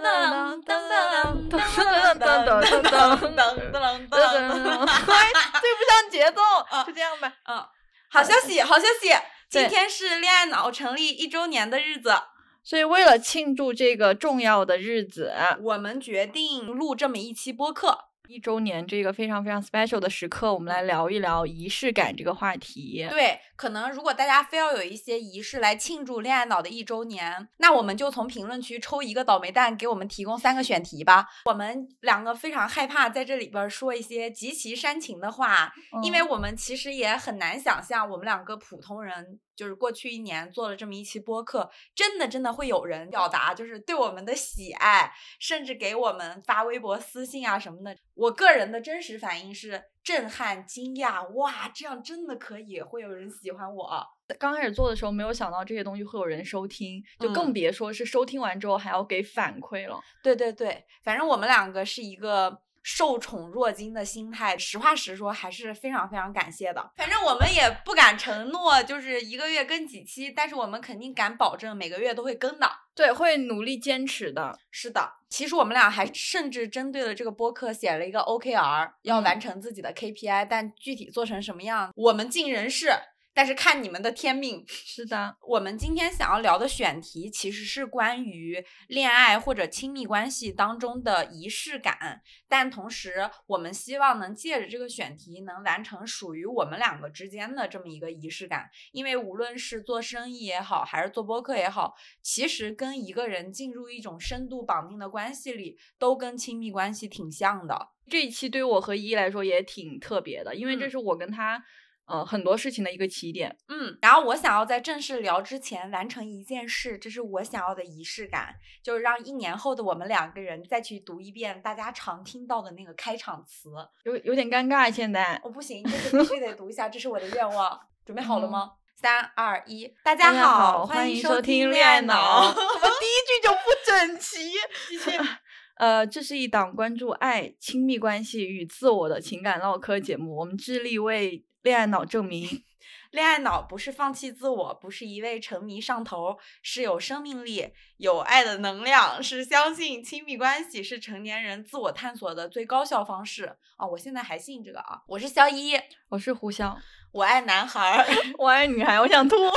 噔噔噔噔噔噔噔噔噔噔噔噔，对不上节奏，就这样吧。嗯，好消息，好消息，今天是恋爱脑成立一周年的日子，所以为了庆祝这个重要的日子，我们决定录这么一期播客。一周年这个非常非常 special 的时刻，我们来聊一聊仪式感这个话题。对，可能如果大家非要有一些仪式来庆祝恋爱脑的一周年，那我们就从评论区抽一个倒霉蛋，给我们提供三个选题吧。我们两个非常害怕在这里边说一些极其煽情的话，因为我们其实也很难想象我们两个普通人。就是过去一年做了这么一期播客，真的真的会有人表达就是对我们的喜爱，甚至给我们发微博私信啊什么的。我个人的真实反应是震撼、惊讶，哇，这样真的可以会有人喜欢我。刚开始做的时候没有想到这些东西会有人收听，就更别说是收听完之后还要给反馈了。对对对，反正我们两个是一个。受宠若惊的心态，实话实说，还是非常非常感谢的。反正我们也不敢承诺，就是一个月更几期，但是我们肯定敢保证每个月都会更的。对，会努力坚持的。是的，其实我们俩还甚至针对了这个播客写了一个 OKR，要完成自己的 KPI，但具体做成什么样，我们尽人事。但是看你们的天命。是的，我们今天想要聊的选题其实是关于恋爱或者亲密关系当中的仪式感，但同时我们希望能借着这个选题能完成属于我们两个之间的这么一个仪式感。因为无论是做生意也好，还是做播客也好，其实跟一个人进入一种深度绑定的关系里，都跟亲密关系挺像的。这一期对于我和一来说也挺特别的，因为这是我跟他。呃，很多事情的一个起点。嗯，然后我想要在正式聊之前完成一件事，这是我想要的仪式感，就是让一年后的我们两个人再去读一遍大家常听到的那个开场词。有有点尴尬，现在。我不行，这个必须得读一下，这是我的愿望。准备好了吗？三二一，大家好，欢迎收听恋爱脑。怎么第一句就不整齐？呃，这是一档关注爱、亲密关系与自我的情感唠嗑节目，我们致力为。恋爱脑证明，恋爱脑不是放弃自我，不是一味沉迷上头，是有生命力、有爱的能量，是相信亲密关系是成年人自我探索的最高效方式啊！我现在还信这个啊！我是肖一，我是胡潇，我爱男孩，我爱女孩，我想吐。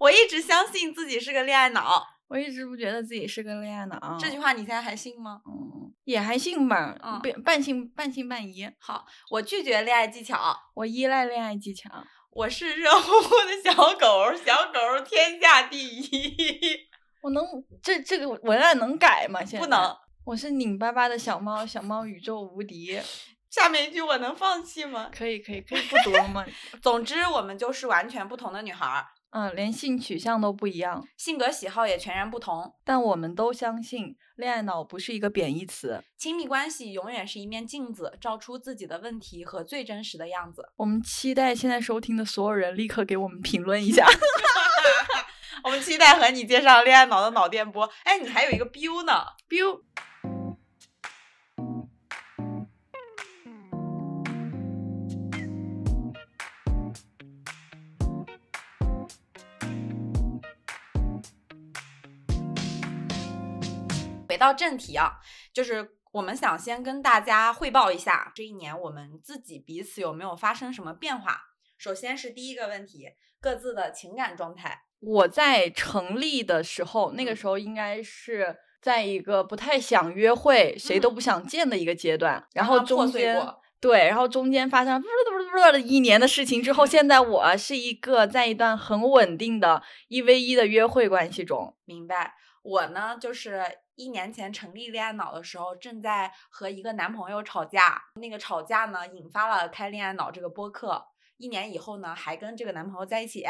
我一直相信自己是个恋爱脑，我一直不觉得自己是个恋爱脑。这句话你现在还信吗？嗯。也还信吧，半半信半信半疑。好，我拒绝恋爱技巧，我依赖恋爱技巧。我是热乎乎的小狗，小狗天下第一。我能这这个文案能改吗？现在不能。我是拧巴巴的小猫，小猫宇宙无敌。下面一句我能放弃吗？可以可以可以不读了吗？总之，我们就是完全不同的女孩。嗯，连性取向都不一样，性格喜好也全然不同，但我们都相信恋爱脑不是一个贬义词。亲密关系永远是一面镜子，照出自己的问题和最真实的样子。我们期待现在收听的所有人立刻给我们评论一下。我们期待和你介绍恋爱脑的脑电波。哎，你还有一个 biu 呢，biu。回到正题啊，就是我们想先跟大家汇报一下这一年我们自己彼此有没有发生什么变化。首先是第一个问题，各自的情感状态。我在成立的时候，那个时候应该是在一个不太想约会、谁都不想见的一个阶段，然后中间对，然后中间发生了一年的事情之后，现在我是一个在一段很稳定的一 v 一的约会关系中。明白。我呢，就是。一年前成立恋爱脑的时候，正在和一个男朋友吵架。那个吵架呢，引发了开恋爱脑这个播客。一年以后呢，还跟这个男朋友在一起。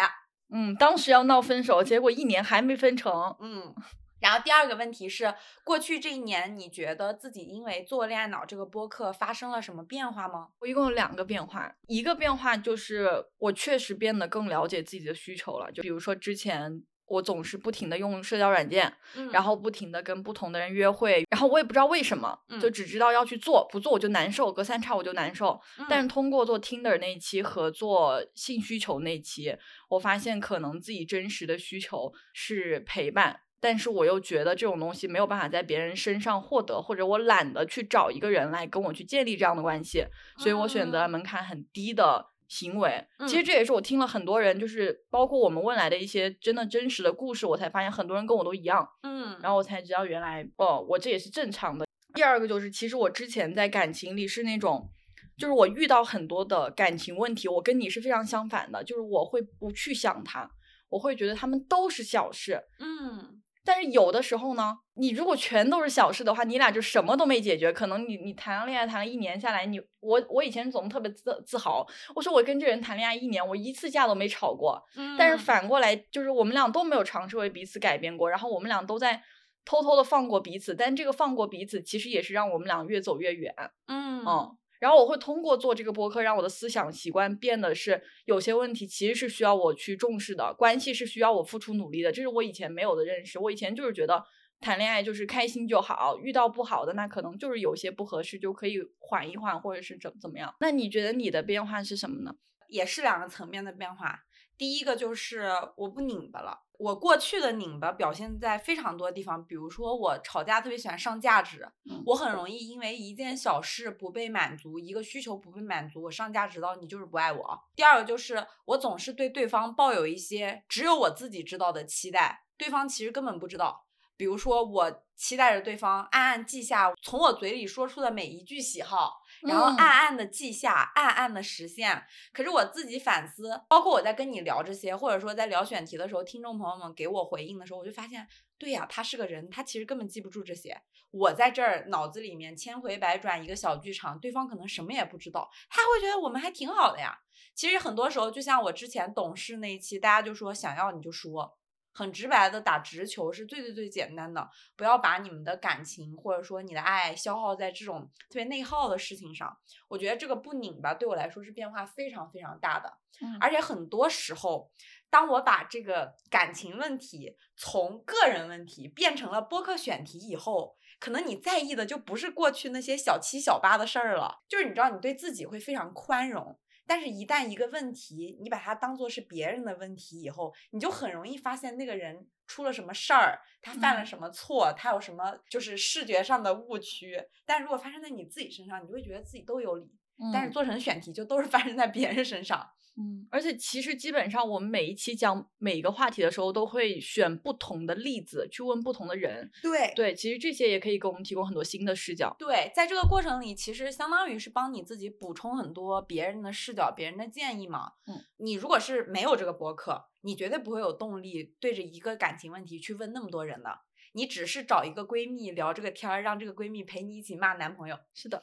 嗯，当时要闹分手，结果一年还没分成。嗯，然后第二个问题是，过去这一年，你觉得自己因为做恋爱脑这个播客发生了什么变化吗？我一共有两个变化，一个变化就是我确实变得更了解自己的需求了。就比如说之前。我总是不停的用社交软件，然后不停的跟不同的人约会，然后我也不知道为什么，就只知道要去做，不做我就难受，隔三差五就难受。但是通过做 Tinder 那一期和做性需求那期，我发现可能自己真实的需求是陪伴。但是我又觉得这种东西没有办法在别人身上获得，或者我懒得去找一个人来跟我去建立这样的关系，所以我选择了门槛很低的行为。其实这也是我听了很多人，就是包括我们问来的一些真的真实的故事，我才发现很多人跟我都一样。嗯，然后我才知道原来哦，我这也是正常的。第二个就是，其实我之前在感情里是那种，就是我遇到很多的感情问题，我跟你是非常相反的，就是我会不去想他，我会觉得他们都是小事。嗯。但是有的时候呢，你如果全都是小事的话，你俩就什么都没解决。可能你你谈恋爱谈了一年下来，你我我以前总特别自自豪，我说我跟这人谈恋爱一年，我一次架都没吵过。嗯。但是反过来就是我们俩都没有尝试为彼此改变过，然后我们俩都在偷偷的放过彼此，但这个放过彼此其实也是让我们俩越走越远。嗯。嗯。然后我会通过做这个播客，让我的思想习惯变得是有些问题其实是需要我去重视的，关系是需要我付出努力的，这是我以前没有的认识。我以前就是觉得谈恋爱就是开心就好，遇到不好的那可能就是有些不合适就可以缓一缓，或者是怎怎么样。那你觉得你的变化是什么呢？也是两个层面的变化。第一个就是我不拧巴了。我过去的拧巴表现在非常多地方，比如说我吵架特别喜欢上价值，我很容易因为一件小事不被满足，一个需求不被满足，我上价值到你就是不爱我。第二个就是我总是对对方抱有一些只有我自己知道的期待，对方其实根本不知道。比如说我期待着对方暗暗记下从我嘴里说出的每一句喜好。然后暗暗的记下，暗暗的实现。可是我自己反思，包括我在跟你聊这些，或者说在聊选题的时候，听众朋友们给我回应的时候，我就发现，对呀，他是个人，他其实根本记不住这些。我在这儿脑子里面千回百转一个小剧场，对方可能什么也不知道，他会觉得我们还挺好的呀。其实很多时候，就像我之前懂事那一期，大家就说想要你就说。很直白的打直球是最最最简单的，不要把你们的感情或者说你的爱消耗在这种特别内耗的事情上。我觉得这个不拧巴对我来说是变化非常非常大的，而且很多时候，当我把这个感情问题从个人问题变成了播客选题以后，可能你在意的就不是过去那些小七小八的事儿了，就是你知道你对自己会非常宽容。但是，一旦一个问题你把它当做是别人的问题以后，你就很容易发现那个人出了什么事儿，他犯了什么错，他有什么就是视觉上的误区。但如果发生在你自己身上，你就会觉得自己都有理。但是做成选题就都是发生在别人身上。嗯，而且其实基本上我们每一期讲每一个话题的时候，都会选不同的例子去问不同的人。对对，其实这些也可以给我们提供很多新的视角。对，在这个过程里，其实相当于是帮你自己补充很多别人的视角、别人的建议嘛。嗯，你如果是没有这个博客，你绝对不会有动力对着一个感情问题去问那么多人的。你只是找一个闺蜜聊这个天儿，让这个闺蜜陪你一起骂男朋友。是的。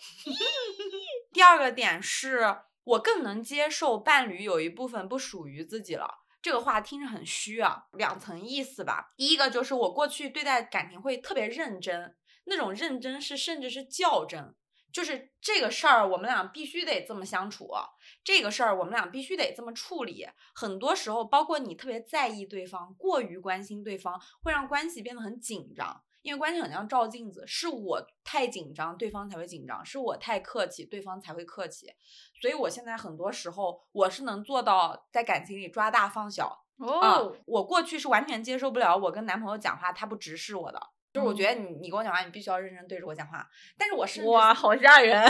第二个点是。我更能接受伴侣有一部分不属于自己了，这个话听着很虚啊，两层意思吧。第一个就是我过去对待感情会特别认真，那种认真是甚至是较真，就是这个事儿我们俩必须得这么相处，这个事儿我们俩必须得这么处理。很多时候，包括你特别在意对方，过于关心对方，会让关系变得很紧张。因为关系很像照镜子，是我太紧张，对方才会紧张；是我太客气，对方才会客气。所以我现在很多时候，我是能做到在感情里抓大放小。哦，我过去是完全接受不了我跟男朋友讲话他不直视我的，就是我觉得你你跟我讲话，你必须要认真对着我讲话。但是我甚至哇，好吓人！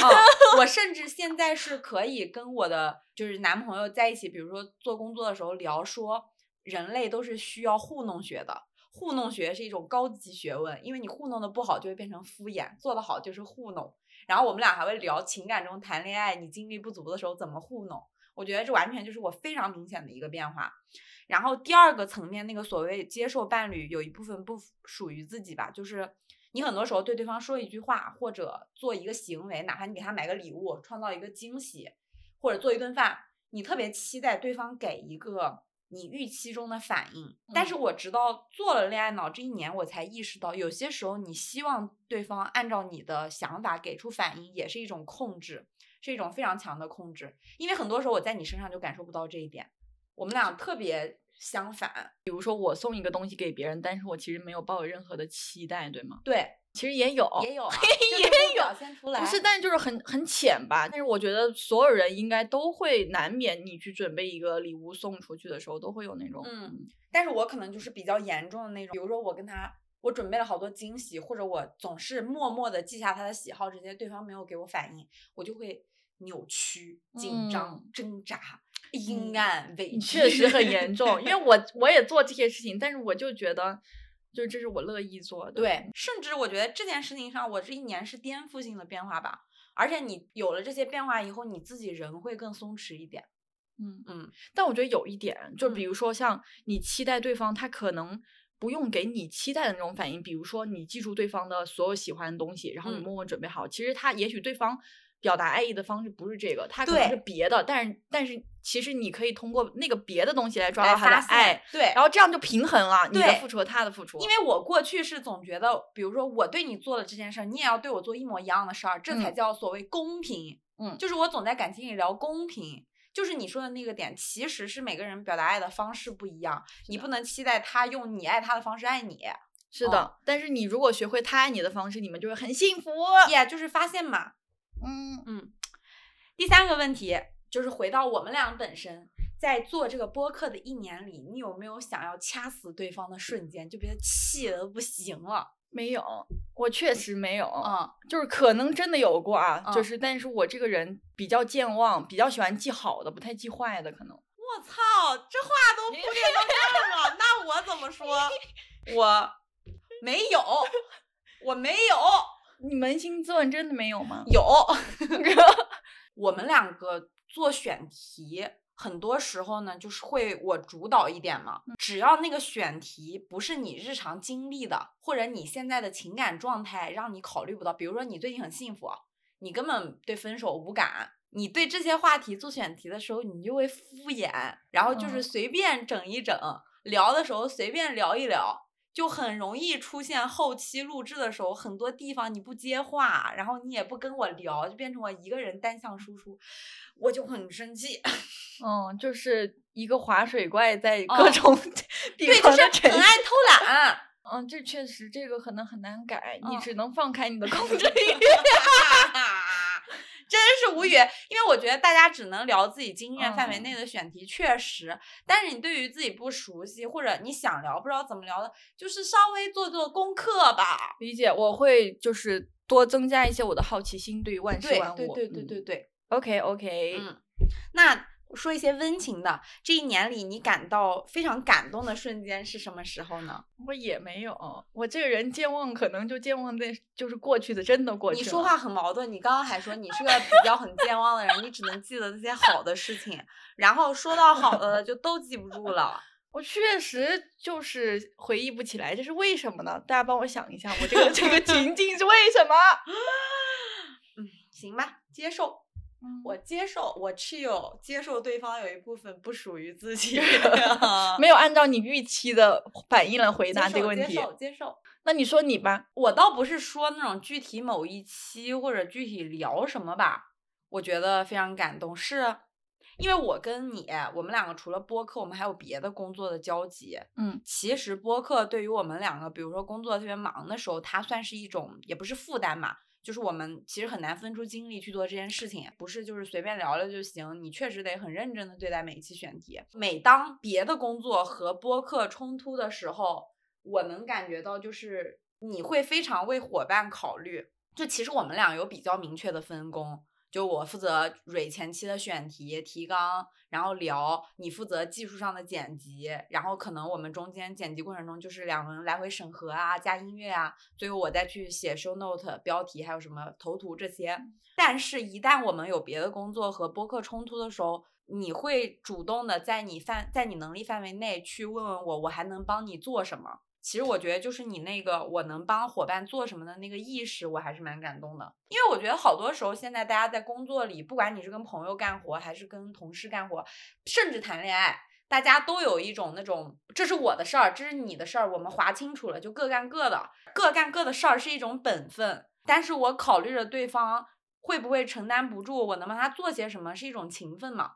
我甚至现在是可以跟我的就是男朋友在一起，比如说做工作的时候聊说，人类都是需要糊弄学的。糊弄学是一种高级学问，因为你糊弄的不好就会变成敷衍，做的好就是糊弄。然后我们俩还会聊情感中谈恋爱，你精力不足的时候怎么糊弄。我觉得这完全就是我非常明显的一个变化。然后第二个层面，那个所谓接受伴侣有一部分不属于自己吧，就是你很多时候对对方说一句话或者做一个行为，哪怕你给他买个礼物，创造一个惊喜，或者做一顿饭，你特别期待对方给一个。你预期中的反应，但是我直到做了恋爱脑这一年，我才意识到，有些时候你希望对方按照你的想法给出反应，也是一种控制，是一种非常强的控制。因为很多时候我在你身上就感受不到这一点，我们俩特别相反。比如说我送一个东西给别人，但是我其实没有抱有任何的期待，对吗？对。其实也有，也有，也有表现出来，不是，但是就是很很浅吧。但是我觉得所有人应该都会难免，你去准备一个礼物送出去的时候，都会有那种，嗯。但是我可能就是比较严重的那种，比如说我跟他我准备了好多惊喜，或者我总是默默的记下他的喜好，这些对方没有给我反应，我就会扭曲、紧张、挣扎、阴暗、委屈。确实很严重，因为 我我也做这些事情，但是我就觉得，就这是我乐意做的。对，甚至我觉得这件事情上，我这一年是颠覆性的变化吧。而且你有了这些变化以后，你自己人会更松弛一点。嗯嗯。但我觉得有一点，就比如说像你期待对方，他可能。不用给你期待的那种反应，比如说你记住对方的所有喜欢的东西，然后你默默准备好。其实他也许对方表达爱意的方式不是这个，他可能是别的，但是但是其实你可以通过那个别的东西来抓到他的爱，对，然后这样就平衡了你的付出和他的付出。因为我过去是总觉得，比如说我对你做了这件事儿，你也要对我做一模一样的事儿，这才叫所谓公平。嗯，就是我总在感情里聊公平。就是你说的那个点，其实是每个人表达爱的方式不一样，你不能期待他用你爱他的方式爱你。是的，但是你如果学会他爱你的方式，你们就会很幸福。耶，就是发现嘛。嗯嗯。第三个问题就是回到我们俩本身，在做这个播客的一年里，你有没有想要掐死对方的瞬间，就被他气的不行了？没有，我确实没有，嗯，就是可能真的有过啊，就是，但是我这个人比较健忘，比较喜欢记好的，不太记坏的，可能。我操，这话都铺垫到这儿了，那我怎么说？我没有，我没有，你扪心自问，真的没有吗？有，我们两个做选题。很多时候呢，就是会我主导一点嘛。只要那个选题不是你日常经历的，或者你现在的情感状态让你考虑不到，比如说你最近很幸福，你根本对分手无感，你对这些话题做选题的时候，你就会敷衍，然后就是随便整一整，聊的时候随便聊一聊。就很容易出现后期录制的时候，很多地方你不接话，然后你也不跟我聊，就变成我一个人单向输出，我就很生气。嗯，就是一个划水怪在各种 地方的很爱偷懒。嗯，这确实这个可能很难改，你只能放开你的控制欲。真是无语，因为我觉得大家只能聊自己经验范围内的选题，确实。但是你对于自己不熟悉或者你想聊不知道怎么聊的，就是稍微做做功课吧。理解，我会就是多增加一些我的好奇心，对于万事万物。对对对对对对。OK OK。嗯，那。说一些温情的。这一年里，你感到非常感动的瞬间是什么时候呢？我也没有，我这个人健忘，可能就健忘在就是过去的，真的过去。你说话很矛盾，你刚刚还说你是个比较很健忘的人，你只能记得那些好的事情，然后说到好的就都记不住了。我确实就是回忆不起来，这是为什么呢？大家帮我想一下，我这个这个情境是为什么？嗯，行吧，接受。我接受，我 chill，接受对方有一部分不属于自己，没有按照你预期的反应来回答这个问题。接受，接受。那你说你吧，我倒不是说那种具体某一期或者具体聊什么吧，我觉得非常感动，是因为我跟你，我们两个除了播客，我们还有别的工作的交集。嗯，其实播客对于我们两个，比如说工作特别忙的时候，它算是一种，也不是负担嘛。就是我们其实很难分出精力去做这件事情，不是就是随便聊聊就行。你确实得很认真的对待每一期选题。每当别的工作和播客冲突的时候，我能感觉到就是你会非常为伙伴考虑。就其实我们俩有比较明确的分工。就我负责蕊前期的选题提纲，然后聊；你负责技术上的剪辑，然后可能我们中间剪辑过程中就是两个人来回审核啊，加音乐啊，最后我再去写 show note 标题，还有什么头图这些。但是，一旦我们有别的工作和播客冲突的时候，你会主动的在你范在你能力范围内去问问我，我还能帮你做什么。其实我觉得，就是你那个我能帮伙伴做什么的那个意识，我还是蛮感动的。因为我觉得好多时候，现在大家在工作里，不管你是跟朋友干活，还是跟同事干活，甚至谈恋爱，大家都有一种那种，这是我的事儿，这是你的事儿，我们划清楚了，就各干各的，各干各的事儿是一种本分。但是我考虑着对方会不会承担不住，我能帮他做些什么，是一种情分嘛。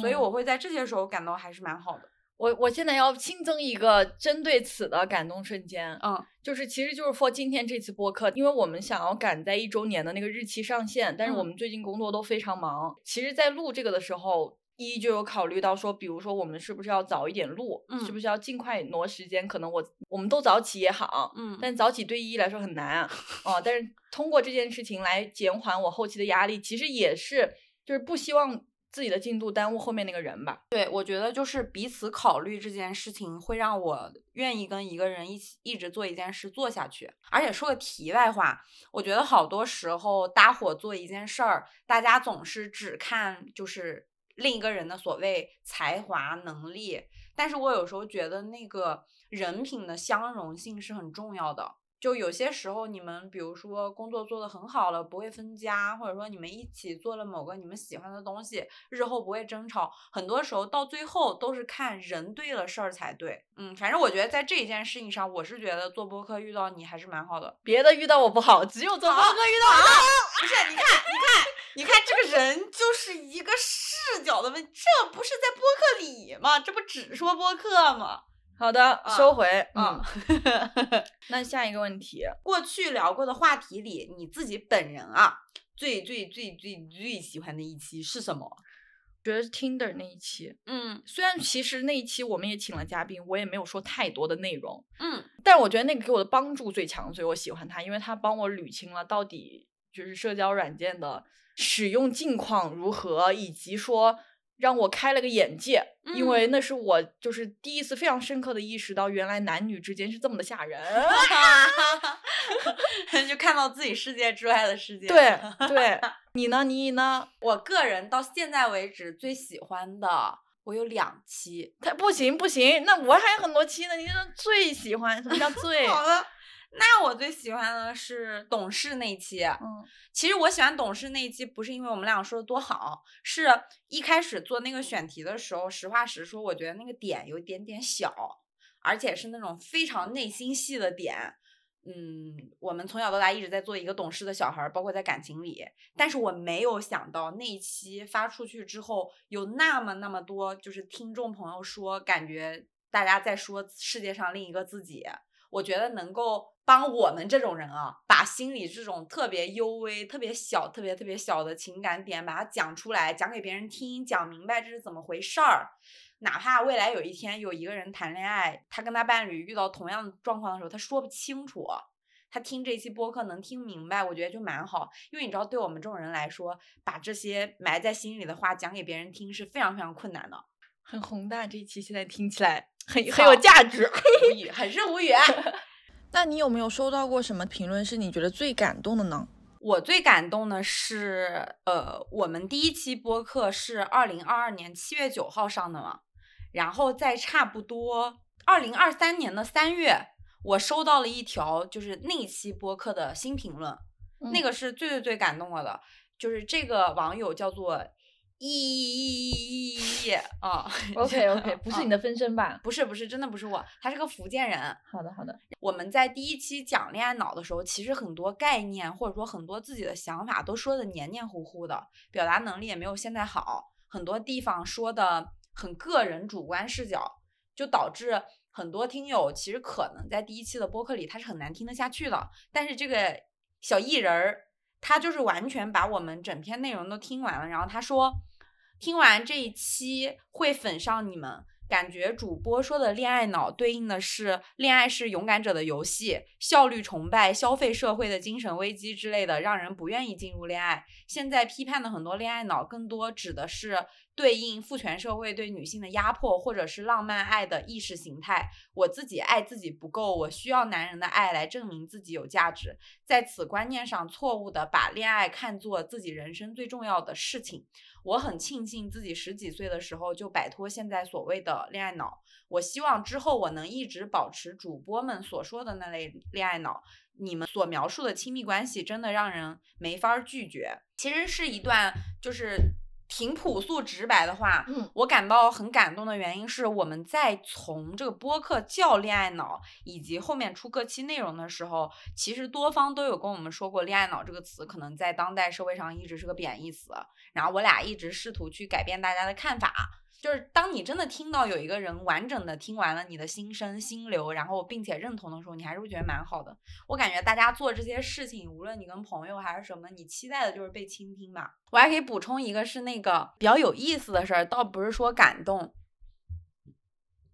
所以我会在这些时候感到还是蛮好的。我我现在要新增一个针对此的感动瞬间，嗯，就是其实就是 for 今天这次播客，因为我们想要赶在一周年的那个日期上线，但是我们最近工作都非常忙。其实，在录这个的时候，一就有考虑到说，比如说我们是不是要早一点录，嗯是不是要尽快挪时间？可能我我们都早起也好，嗯但早起对一来说很难 啊。哦，但是通过这件事情来减缓我后期的压力，其实也是就是不希望自己的进度耽误后面那个人吧。对，我觉得就是彼此考虑这件事情，会让我愿意跟一个人一起一直做一件事做下去。而且说个题外话，我觉得好多时候搭伙做一件事儿，大家总是只看就是另一个人的所谓才华能力，但是我有时候觉得那个人品的相容性是很重要的。就有些时候，你们比如说工作做得很好了，不会分家，或者说你们一起做了某个你们喜欢的东西，日后不会争吵。很多时候到最后都是看人对了事儿才对。嗯，反正我觉得在这一件事情上，我是觉得做播客遇到你还是蛮好的。别的遇到我不好，只有做播客遇到我好。不是，你看，你看，你看，这个人就是一个视角的问题，这不是在播客里吗？这不只说播客吗？好的，收回。嗯嗯，那下一个问题，过去聊过的话题里，你自己本人啊，最最最最最喜欢的一期是什么？觉得是 Tinder 那一期，嗯虽然其实那一期我们也请了嘉宾，我也没有说太多的内容，嗯但我觉得那个给我的帮助最强，所以我喜欢他，因为他帮我捋清了到底就是社交软件的使用近况如何，以及说让我开了个眼界，因为那是我就是第一次非常深刻的意识到，原来男女之间是这么的吓人。就看到自己世界之外的世界。对对，你呢？你呢？我个人到现在为止最喜欢的，我有两期。他不行不行，那我还有很多期呢。你说最喜欢什么叫最？好的，那我最喜欢的是董事那一期。嗯其实我喜欢董事那一期，不是因为我们俩说的多好，是一开始做那个选题的时候，实话实说，我觉得那个点有一点点小，而且是那种非常内心戏的点。嗯，我们从小到大一直在做一个懂事的小孩儿，包括在感情里。但是我没有想到那一期发出去之后，有那么那么多就是听众朋友说，感觉大家在说世界上另一个自己。我觉得能够帮我们这种人啊，把心里这种特别幽微、特别小、特别特别小的情感点，把它讲出来，讲给别人听，讲明白这是怎么回事儿。哪怕未来有一天有一个人谈恋爱，他跟他伴侣遇到同样的状况的时候，他说不清楚，他听这期播客能听明白，我觉得就蛮好。因为你知道，对我们这种人来说，把这些埋在心里的话讲给别人听是非常非常困难的。很宏大，这一期现在听起来很很有价值。无语，很是无语。那你有没有收到过什么评论是你觉得最感动的呢？我最感动的是，呃，我们第一期播客是二零二二年七月九号上的嘛，然后在差不多二零二三年的三月，我收到了一条就是那期播客的新评论，那嗯个是最最最感动我的，就是这个网友叫做一啊 OK OK，不是你的分身吧？不是不是，真的不是我，他是个福建人。好的好的，我们在第一期讲恋爱脑的时候，其实很多概念或者说很多自己的想法都说的黏黏糊糊的，表达能力也没有现在好，很多地方说的很个人主观视角，就导致很多听友其实可能在第一期的播客里他是很难听得下去的。但是这个小艺人儿，他就是完全把我们整篇内容都听完了，然后他说，听完这一期会粉上你们。感觉主播说的恋爱脑对应的是恋爱是勇敢者的游戏、效率崇拜、消费社会的精神危机之类的，让人不愿意进入恋爱。现在批判的很多恋爱脑，更多指的是对应父权社会对女性的压迫，或者是浪漫爱的意识形态。我自己爱自己不够，我需要男人的爱来证明自己有价值。在此观念上错误的把恋爱看作自己人生最重要的事情。我很庆幸自己十几岁的时候就摆脱现在所谓的恋爱脑。我希望之后我能一直保持主播们所说的那类恋爱脑。你们所描述的亲密关系真的让人没法拒绝。其实是一段就是挺朴素直白的话。嗯，我感到很感动的原因是，我们在从这个播客叫恋爱脑，以及后面出各期内容的时候，其实多方都有跟我们说过，恋爱脑这个词可能在当代社会上一直是个贬义词。然后我俩一直试图去改变大家的看法。就是当你真的听到有一个人完整的听完了你的心声心流，然后并且认同的时候，你还是会觉得蛮好的。我感觉大家做这些事情，无论你跟朋友还是什么，你期待的就是被倾听吧。我还可以补充一个，是那个比较有意思的事儿，倒不是说感动。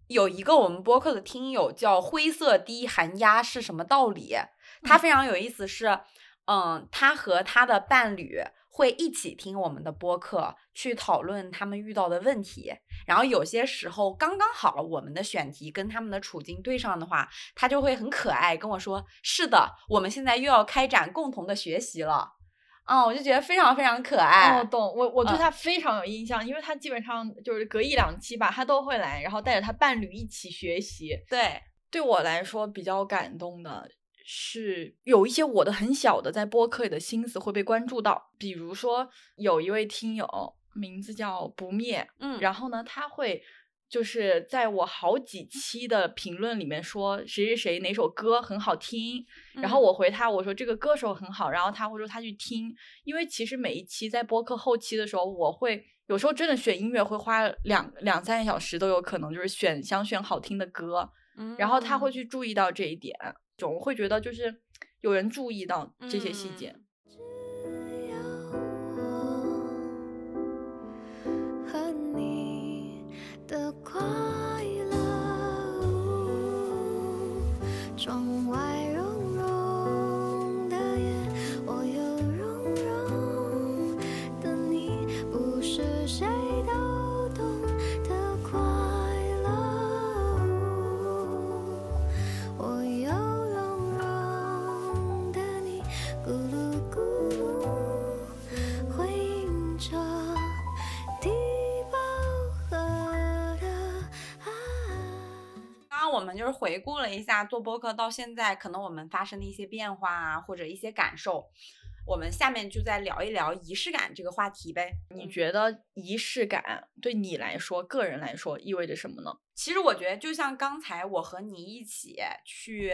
有一个我们播客的听友叫灰色低寒鸦是什么道理？他非常有意思，是嗯，他和他的伴侣。会一起听我们的播客，去讨论他们遇到的问题。然后有些时候刚刚好我们的选题跟他们的处境对上的话，他就会很可爱跟我说：“是的，我们现在又要开展共同的学习了。”嗯，我就觉得非常非常可爱。哦，懂我，我对他非常有印象，因为他基本上就是隔一两期吧，他都会来，然后带着他伴侣一起学习。对，对我来说比较感动的。是有一些我的很小的在播客里的心思会被关注到，比如说有一位听友名字叫不灭，嗯，然后呢，他会就是在我好几期的评论里面说谁谁谁哪首歌很好听，然后我回他我说这个歌手很好，然后他会说他去听，因为其实每一期在播客后期的时候，我会有时候真的选音乐会花两两三个小时都有可能，就是选想选好听的歌，嗯，然后他会。去注意到这一点。总会觉得就是有人注意到这些细节。嗯和你的光就是回顾了一下做播客到现在，可能我们发生的一些变化啊，或者一些感受，我们下面就再聊一聊仪式感这个话题呗。你觉得仪式感对你来说，个人来说意味着什么呢？其实我觉得，就像刚才我和你一起去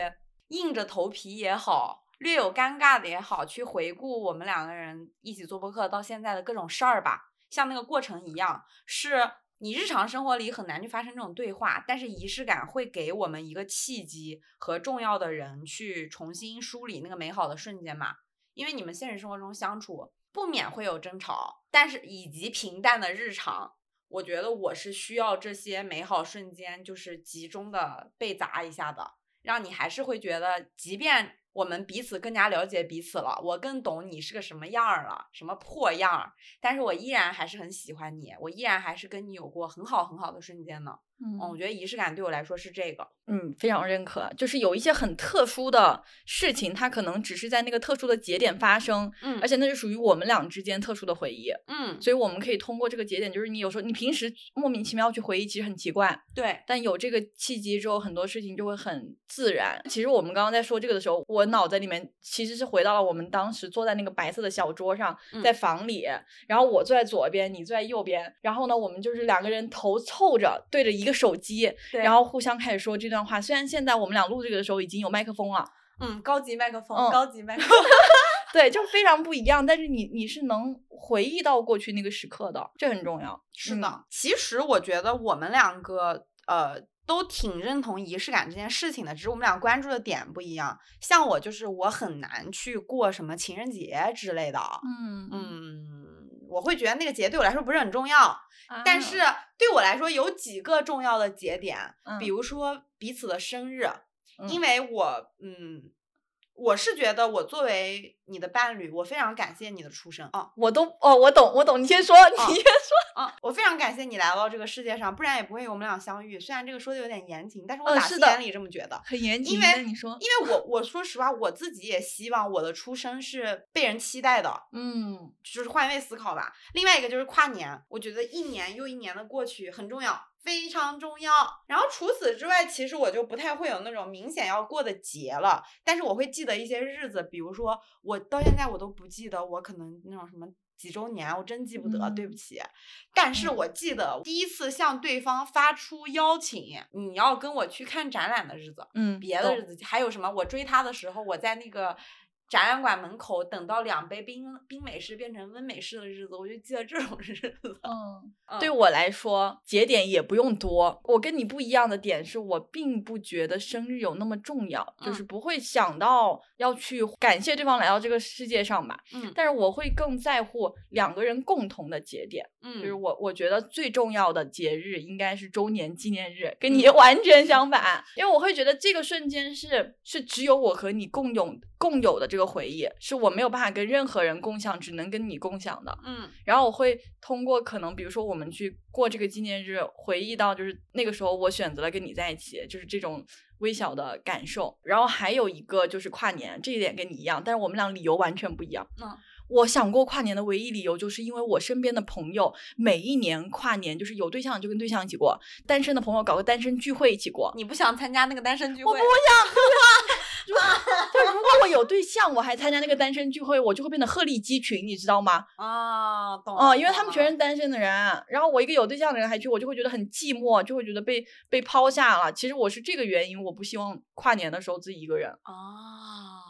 硬着头皮也好，略有尴尬的也好，去回顾我们两个人一起做播客到现在的各种事儿吧，像那个过程一样，是。你日常生活里很难去发生这种对话，但是仪式感会给我们一个契机和重要的人去重新梳理那个美好的瞬间嘛。因为你们现实生活中相处不免会有争吵，但是以及平淡的日常，我觉得我是需要这些美好瞬间就是集中的被砸一下的，让你还是会觉得，即便。我们彼此更加了解彼此了，我更懂你是个什么样儿了，什么破样儿，但是我依然还是很喜欢你，我依然还是跟你有过很好很好的瞬间呢。嗯，我觉得仪式感对我来说是这个。嗯，非常认可。就是有一些很特殊的事情，它可能只是在那个特殊的节点发生。嗯，而且那是属于我们俩之间特殊的回忆。嗯，所以我们可以通过这个节点，就是你有时候你平时莫名其妙去回忆，其实很奇怪。对。但有这个契机之后，很多事情就会很自然。其实我们刚刚在说这个的时候，我脑子里面其实是回到了我们当时坐在那个白色的小桌上，在房里，然后我坐在左边，你坐在右边，然后呢，我们就是两个人头凑着对着一个手机。然后互相开始说这段话，虽然现在我们俩录这个的时候已经有麦克风了，嗯，高级麦克风，高级麦克风，对，就非常不一样。但是你你是能回忆到过去那个时刻的，这很重要。是的，其实我觉得我们两个呃都挺认同仪式感这件事情的，只是我们俩关注的点不一样。像我就是我很难去过什么情人节之类的，嗯嗯，我会觉得那个节对我来说不是很重要。但是对我来说，有几个重要的节点，比如说彼此的生日，因为我嗯。我是觉得，我作为你的伴侣，我非常感谢你的出生啊！我都哦，我懂，我懂，你先说，你先说啊！我非常感谢你来到这个世界上，不然也不会有我们俩相遇。虽然这个说的有点严谨，但是我打心眼里这么觉得，很严谨。因为你说，因为我我说实话，我自己也希望我的出生是被人期待的。嗯，就是换位思考吧。另外一个就是跨年，我觉得一年又一年的过去很重要。非常重要。然后除此之外，其实我就不太会有那种明显要过的节了。但是我会记得一些日子，比如说我到现在我都不记得我可能那种什么几周年，我真记不得，对不起。但是我记得第一次向对方发出邀请，你要跟我去看展览的日子，嗯，别的日子还有什么？我追他的时候，我在那个。展览馆门口等到两杯冰冰美式变成温美式的日子，我就记得这种日子。嗯，对我来说节点也不用多。我跟你不一样的点是我并不觉得生日有那么重要，就是不会想到要去感谢对方来到这个世界上吧。嗯，但是我会更在乎两个人共同的节点。嗯，就是我我觉得最重要的节日应该是周年纪念日，跟你完全相反。因为我会觉得这个瞬间是是只有我和你共有共有的这个回忆，是我没有办法跟任何人共享，只能跟你共享的。嗯，然后我会通过可能比如说我们去过这个纪念日，回忆到就是那个时候我选择了跟你在一起，就是这种微小的感受。然后还有一个就是跨年，这一点跟你一样，但是我们俩理由完全不一样。嗯。我想过跨年的唯一理由，就是因为我身边的朋友每一年跨年就是有对象就跟对象一起过，单身的朋友搞个单身聚会一起过。你不想参加那个单身聚会？我不想。就如果我有对象，我还参加那个单身聚会，我就会变得鹤立鸡群，你知道吗？啊，懂。啊，因为他们全是单身的人，然后我一个有对象的人还去，我就会觉得很寂寞，就会觉得被被抛下了。其实我是这个原因，我不希望跨年的时候自己一个人。啊，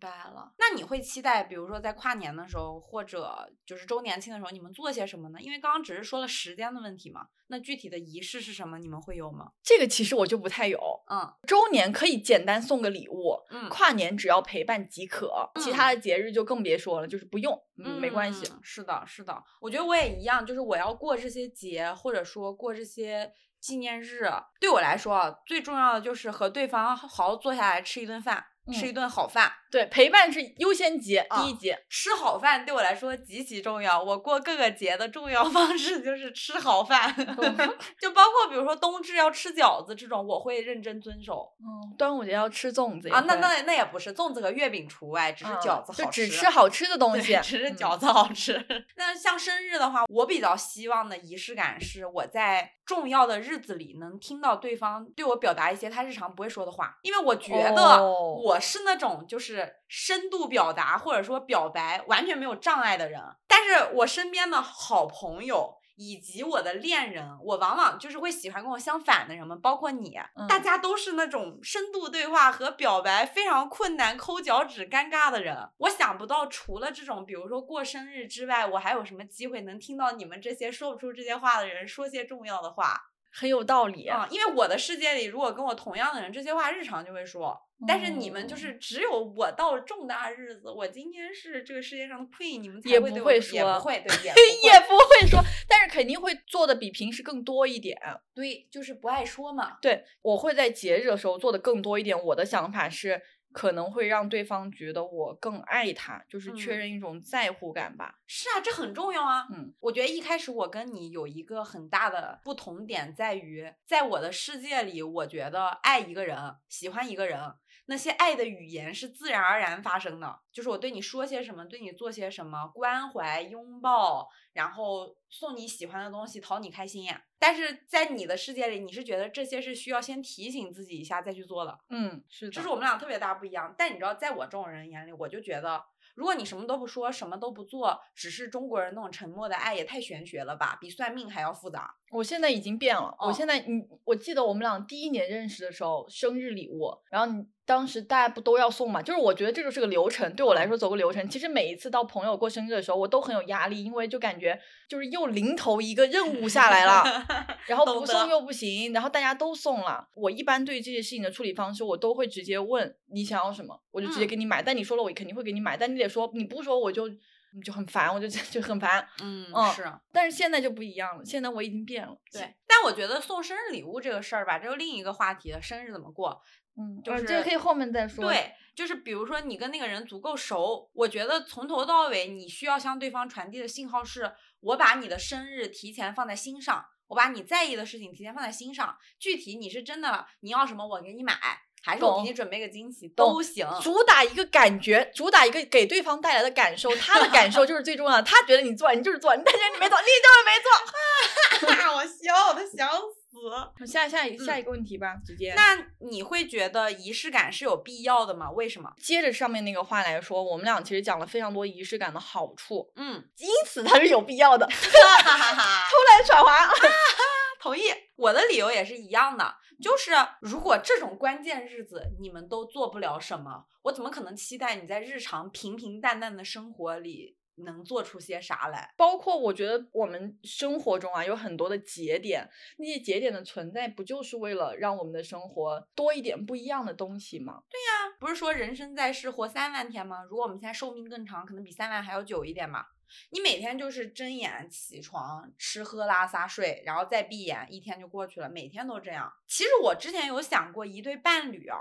白了，那你会期待，比如说在跨年的时候，或者就是周年庆的时候，你们做些什么呢？因为刚刚只是说了时间的问题嘛，那具体的仪式是什么？你们会有吗？这个其实我就不太有。嗯，周年可以简单送个礼物，嗯，跨年只要陪伴即可，其他的节日就更别说了，就是不用，嗯，没关系。是的，是的，我觉得我也一样，就是我要过这些节，或者说过这些纪念日，对我来说最重要的就是和对方好好坐下来吃一顿饭。吃一顿好饭，对陪伴是优先级，第一级。吃好饭对我来说极其重要。我过各个节的重要方式就是吃好饭，就包括比如说冬至要吃饺子这种，我会认真遵守。嗯，端午节要吃粽子啊，那那那也不是粽子和月饼除外，只是饺子好吃，就只吃好吃的东西，只是饺子好吃。那像生日的话，我比较希望的仪式感是我在重要的日子里能听到对方对我表达一些他日常不会说的话，因为我觉得我。是那种就是深度表达或者说表白完全没有障碍的人，但是我身边的好朋友以及我的恋人，我往往就是会喜欢跟我相反的人们，包括你，大家都是那种深度对话和表白非常困难、抠脚趾、尴尬的人。我想不到除了这种，比如说过生日之外，我还有什么机会能听到你们这些说不出这些话的人说些重要的话。很有道理啊，因为我的世界里，如果跟我同样的人，这些话日常就会说。但是你们就是只有我到了重大日子，我今天是这个世界上的 queen，你们也不会说，也不会，对，也不会说，但是肯定会做的比平时更多一点。对，就是不爱说嘛。对，我会在节日的时候做的更多一点。我的想法是。可能会让对方觉得我更爱他，就是确认一种在乎感吧。是啊，这很重要啊。嗯，我觉得一开始我跟你有一个很大的不同点在于，在我的世界里，我觉得爱一个人、喜欢一个人，那些爱的语言是自然而然发生的，就是我对你说些什么，对你做些什么，关怀、拥抱，然后送你喜欢的东西，讨你开心。但是在你的世界里，你是觉得这些是需要先提醒自己一下再去做的。嗯，是的，这是我们俩特别大不一样。但你知道，在我这种人眼里，我就觉得，如果你什么都不说，什么都不做，只是中国人那种沉默的爱，也太玄学了吧，比算命还要复杂。我现在已经变了，我现在，你我记得我们俩第一年认识的时候，生日礼物，然后你。当时大家不都要送嘛？就是我觉得这就是个流程，对我来说走个流程。其实每一次到朋友过生日的时候，我都很有压力，因为就感觉就是又零头一个任务下来了，然后不送又不行，然后大家都送了。我一般对这些事情的处理方式，我都会直接问你想要什么，我就直接给你买。但你说了，我肯定会给你买。但你得说，你不说我就就很烦，我就 就很烦。嗯，是。但是现在就不一样了，现在我已经变了。对，但我觉得送生日礼物这个事儿吧，这是另一个话题了。生日怎么过？嗯，就是这个可以后面再说。对，就是比如说你跟那个人足够熟，我觉得从头到尾你需要向对方传递的信号是：我把你的生日提前放在心上，我把你在意的事情提前放在心上。具体你是真的你要什么，我给你买，还是我给你准备个惊喜都行。主打一个感觉，主打一个给对方带来的感受，他的感受就是最重要的。他觉得你做，你就是做；你觉得你没做，你就是没做。我笑的想死。下下一下一个问题吧，直接。那你会觉得仪式感是有必要的吗？为什么？接着上面那个话来说，我们俩其实讲了非常多仪式感的好处，嗯，因此它是有必要的。偷懒耍滑，同意。我的理由也是一样的，就是如果这种关键日子你们都做不了什么，我怎么可能期待你在日常平平淡淡的生活里？能做出些啥来？包括我觉得我们生活中啊，有很多的节点，那些节点的存在，不就是为了让我们的生活多一点不一样的东西吗？对呀，不是说人生在世活三万天吗？如果我们现在寿命更长，可能比三万还要久一点嘛。你每天就是睁眼起床，吃喝拉撒睡，然后再闭眼，一天就过去了，每天都这样。其实我之前有想过，一对伴侣啊。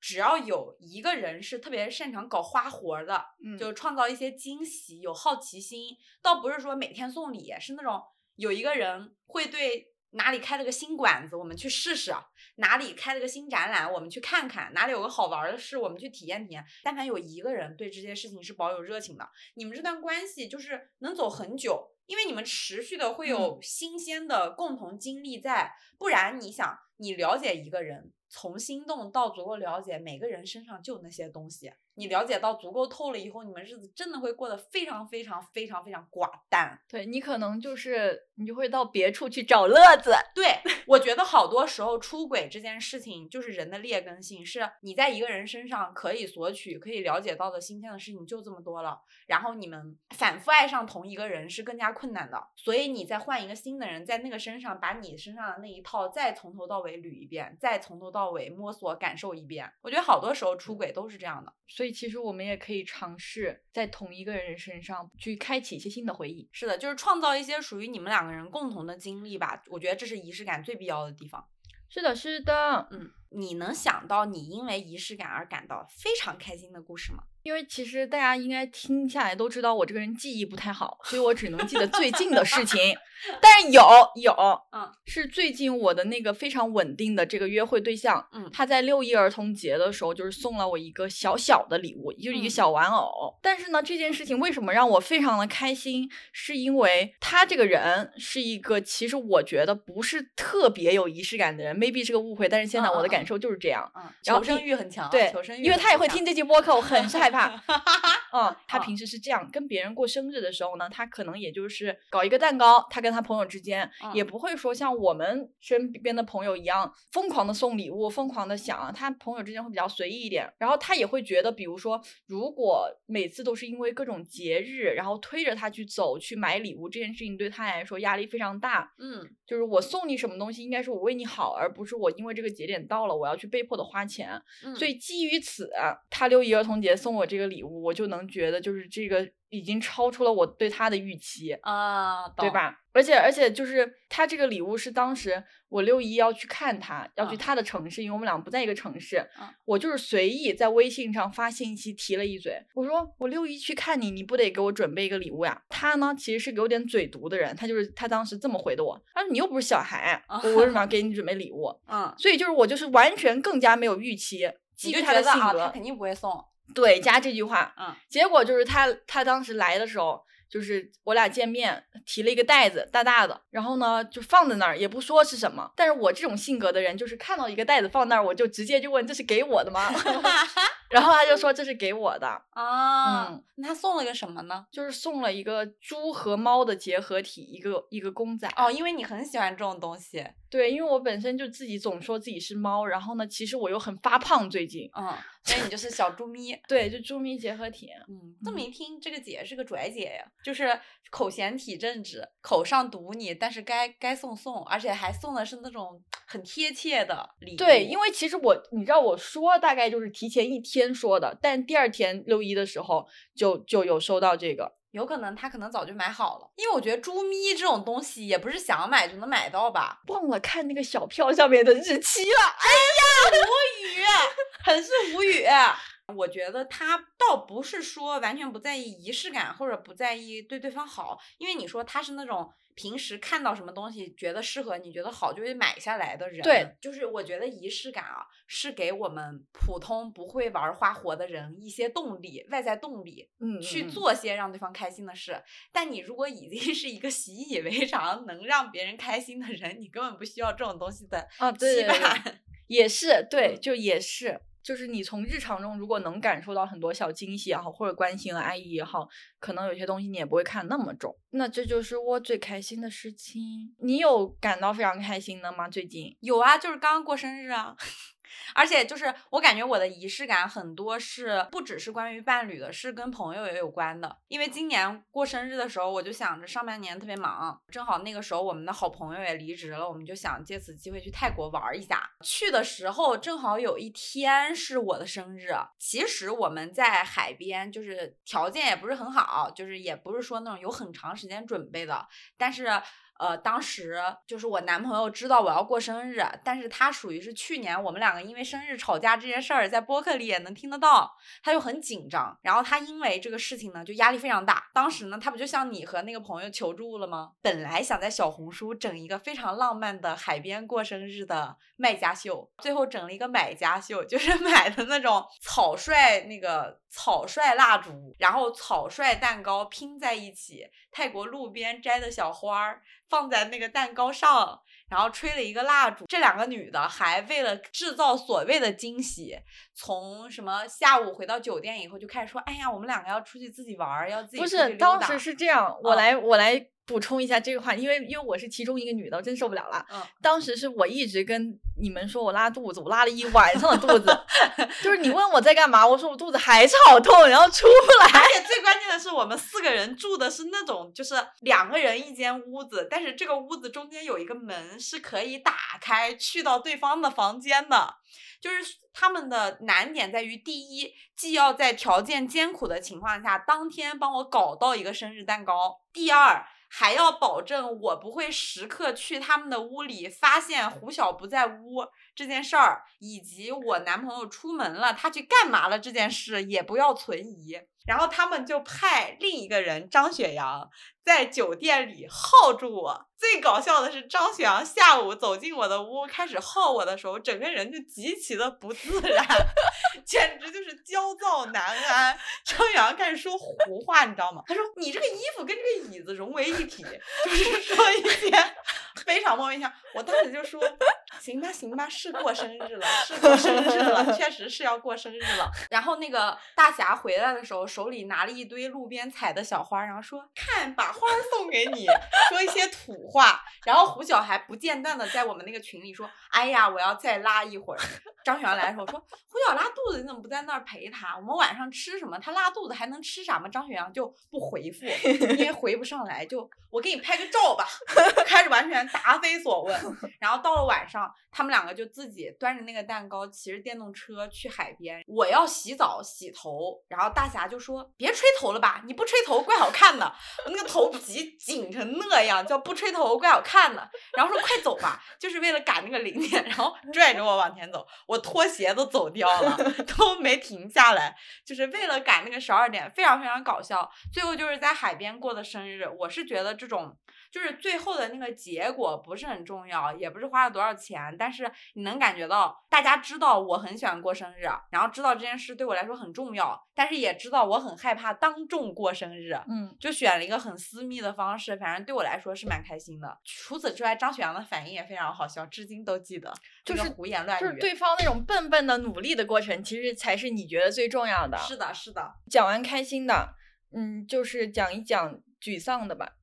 只要有一个人是特别擅长搞花活的，嗯就创造一些惊喜，有好奇心，倒不是说每天送礼，是那种有一个人会对哪里开了个新馆子，我们去试试；哪里开了个新展览，我们去看看；哪里有个好玩的事，我们去体验体验。但凡有一个人对这些事情是保有热情的，你们这段关系就是能走很久，因为你们持续的会有新鲜的共同经历在。不然，你想，你了解一个人。从心动到足够了解，每个人身上就那些东西。你了解到足够透了以后，你们日子真的会过得非常非常非常非常寡淡。对你可能就是你就会到别处去找乐子。对我觉得好多时候出轨这件事情就是人的劣根性，是你在一个人身上可以索取、可以了解到的新鲜的事情就这么多了。然后你们反复爱上同一个人是更加困难的，所以你再换一个新的人，在那个身上把你身上的那一套再从头到尾捋一遍，再从头到尾摸索感受一遍。我觉得好多时候出轨都是这样的。所以其实我们也可以尝试在同一个人身上去开启一些新的回忆。是的，就是创造一些属于你们两个人共同的经历吧。我觉得这是仪式感最必要的地方。是的，是的，嗯，你能想到你因为仪式感而感到非常开心的故事吗？因为其实大家应该听下来都知道我这个人记忆不太好，所以我只能记得最近的事情。但是有有，嗯，是最近我的那个非常稳定的这个约会对象，嗯，他在六一儿童节的时候就是送了我一个小小的礼物，就是一个小玩偶。但是呢，这件事情为什么让我非常的开心？是因为他这个人是一个其实我觉得不是特别有仪式感的人，maybe 是个误会，但是现在我的感受就是这样。嗯，求生欲很强，对，求生欲，因为他也会听这期播客，我很是害怕。嗯，他平时是这样，跟别人过生日的时候呢，他可能也就是搞一个蛋糕，他跟他朋友之间也不会说像我们身边的朋友一样疯狂的送礼物，疯狂的想，他朋友之间会比较随意一点。然后他也会觉得，比如说，如果每次都是因为各种节日，然后推着他去走去买礼物，这件事情对他来说压力非常大。嗯，就是我送你什么东西，应该是我为你好，而不是我因为这个节点到了，我要去被迫的花钱。所以基于此，他六一儿童节送我这个礼物，我就能觉得就是这个。已经超出了我对他的预期啊，对吧？而且而且就是他这个礼物是当时我六一要去看他，要去他的城市，因为我们俩不在一个城市。我就是随意在微信上发信息提了一嘴，我说我六一去看你，你不得给我准备一个礼物呀？他呢其实是个有点嘴毒的人，他就是他当时这么回的我，他说你又不是小孩，我为什么要 给你准备礼物？嗯，所以就是我就是完全更加没有预期，基于他的性格，他肯定不会送。对，加这句话，嗯，结果就是他，他当时来的时候，就是我俩见面，提了一个袋子，大大的，然后呢，就放在那儿，也不说是什么。但是我这种性格的人，就是看到一个袋子放那儿，我就直接就问这是给我的吗？然后他就说这是给我的啊，嗯，那他送了个什么呢？就是送了一个猪和猫的结合体，一个一个公仔。哦，因为你很喜欢这种东西。对，因为我本身就自己总说自己是猫，然后呢，其实我又很发胖最近。嗯，所以你就是小猪咪。对，就猪咪结合体。嗯，这么一听，这个姐是个拽姐呀，就是口嫌体正直，口上堵你，但是该该送送，而且还送的是那种很贴切的礼物。对，因为其实我，你知道，我说大概就是提前一天说的，但第二天六一的时候就就有收到这个。有可能他可能早就买好了，因为我觉得猪咪这种东西也不是想买就能买到吧。忘了看那个小票上面的日期了，哎呀，无语，很是无语。我觉得他倒不是说完全不在意仪式感，或者不在意对对方好，因为你说他是那种。平时看到什么东西觉得适合你觉得好就会买下来的人，对，就是我觉得仪式感啊是给我们普通不会玩花活的人一些动力，外在动力，嗯，去做些让对方开心的事。但你如果已经 是一个习以为常能让别人开心的人，你根本不需要这种东西的啊，对，也是对，就也是。就是你从日常中如果能感受到很多小惊喜也好，或者关心和爱意也好，可能有些东西你也不会看那么重。那这就是我最开心的事情。你有感到非常开心的吗？最近有啊，就是刚刚过生日啊。而且就是我感觉我的仪式感很多是不只是关于伴侣的，是跟朋友也有关的。因为今年过生日的时候，我就想着上半年特别忙，正好那个时候我们的好朋友也离职了，我们就想借此机会去泰国玩一下。去的时候正好有一天是我的生日。其实我们在海边，就是条件也不是很好，就是也不是说那种有很长时间准备的，但是。呃，当时就是我男朋友知道我要过生日，但是他属于是去年我们两个因为生日吵架这件事儿，在播客里也能听得到，他就很紧张。然后他因为这个事情呢，就压力非常大。当时呢，他不就向你和那个朋友求助了吗？本来想在小红书整一个非常浪漫的海边过生日的卖家秀，最后整了一个买家秀，就是 买的那种草率那个草率蜡烛，然后草率蛋糕拼在一起，泰国路边摘的小花儿。放在那个蛋糕上，然后吹了一个蜡烛。这两个女的还为了制造所谓的惊喜，从什么下午回到酒店以后就开始说：“哎呀，我们两个要出去自己玩，要自己不是，当时是这样，我来，我来。补充一下这个话，因为因为我是其中一个女的，我真受不了了。嗯，当时是我一直跟你们说我拉肚子，我拉了一晚上的肚子，就是你问我在干嘛，我说我肚子还是好痛，然后出不来。而且最关键的是，我们四个人住的是那种就是两个人一间屋子，但是这个屋子中间有一个门是可以打开去到对方的房间的。就是他们的难点在于，第一，既要在条件艰苦的情况下当天帮我搞到一个生日蛋糕；第二。还要保证我不会时刻去他们的屋里发现胡晓不在屋这件事儿，以及我男朋友出门了，他去干嘛了这件事也不要存疑。然后他们就派另一个人张雪阳在酒店里耗住我。最搞笑的是，张雪阳下午走进我的屋开始耗我的时候，整个人就极其的不自然，简直就是焦躁难安。张雪阳开始说胡话，你知道吗？他说：“你这个衣服跟这个椅子融为一体。”就是说一些 非常莫名其妙。我当时就说：“行吧，行吧，是过生日了，是过生日了，确实是要过生日了。”然后那个大侠回来的时候。手里拿了一堆路边采的小花，然后说：“看，把花送给你。”说一些土话，然后胡晓还不间断的在我们那个群里说：“哎呀，我要再拉一会儿。”张雪阳来的时候说：“胡晓拉肚子，你怎么不在那儿陪他？我们晚上吃什么？他拉肚子还能吃啥吗？”张雪阳就不回复，因为回不上来，就我给你拍个照吧，开始完全答非所问。然后到了晚上，他们两个就自己端着那个蛋糕，骑着电动车去海边。我要洗澡洗头，然后大侠就说。别吹头了吧，你不吹头怪好看的，我那个头皮紧成那样，叫不吹头怪好看的。然后说快走吧，就是为了赶那个零点，然后拽着我往前走，我拖鞋都走掉了，都没停下来，就是为了赶那个十二点，非常非常搞笑。最后就是在海边过的生日，我是觉得这种。就是最后的那个结果不是很重要，也不是花了多少钱，但是你能感觉到大家知道我很喜欢过生日，然后知道这件事对我来说很重要，但是也知道我很害怕当众过生日，嗯，就选了一个很私密的方式，反正对我来说是蛮开心的。除此之外，张雪阳的反应也非常好笑，至今都记得，就是胡言乱语，就是对方那种笨笨的努力的过程，其实才是你觉得最重要的。是的，是的。讲完开心的，嗯，就是讲一讲沮丧的吧。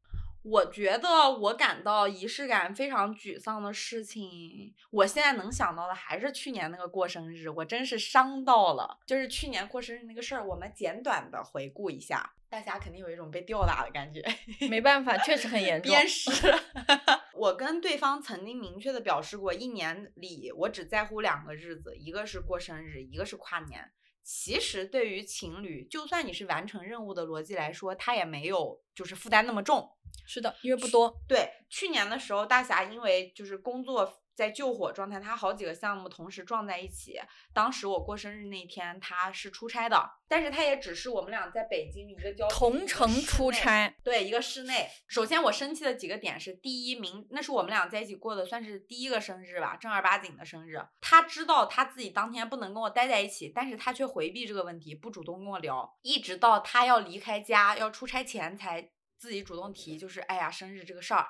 我觉得我感到仪式感非常沮丧的事情，我现在能想到的还是去年那个过生日，我真是伤到了。就是去年过生日那个事儿，我们简短的回顾一下，大家肯定有一种被吊打的感觉。没办法，确实很 严重。鞭尸。我跟对方曾经明确的表示过，一年里我只在乎两个日子，一个是过生日，一个是跨年。其实对于情侣，就算你是完成任务的逻辑来说，他也没有就是负担那么重。是的，因为不多。对，去年的时候，大侠因为就是工作在救火状态，他好几个项目同时撞在一起。当时我过生日那天，他是出差的，但是他也只是我们俩在北京一个郊同城出差，对，一个室内。首先我生气的几个点是：第一，名那是我们俩在一起过的算是第一个生日吧，正儿八经的生日。他知道他自己当天不能跟我待在一起，但是他却回避这个问题，不主动跟我聊，一直到他要离开家要出差前才。自己主动提，就是哎呀，生日这个事儿，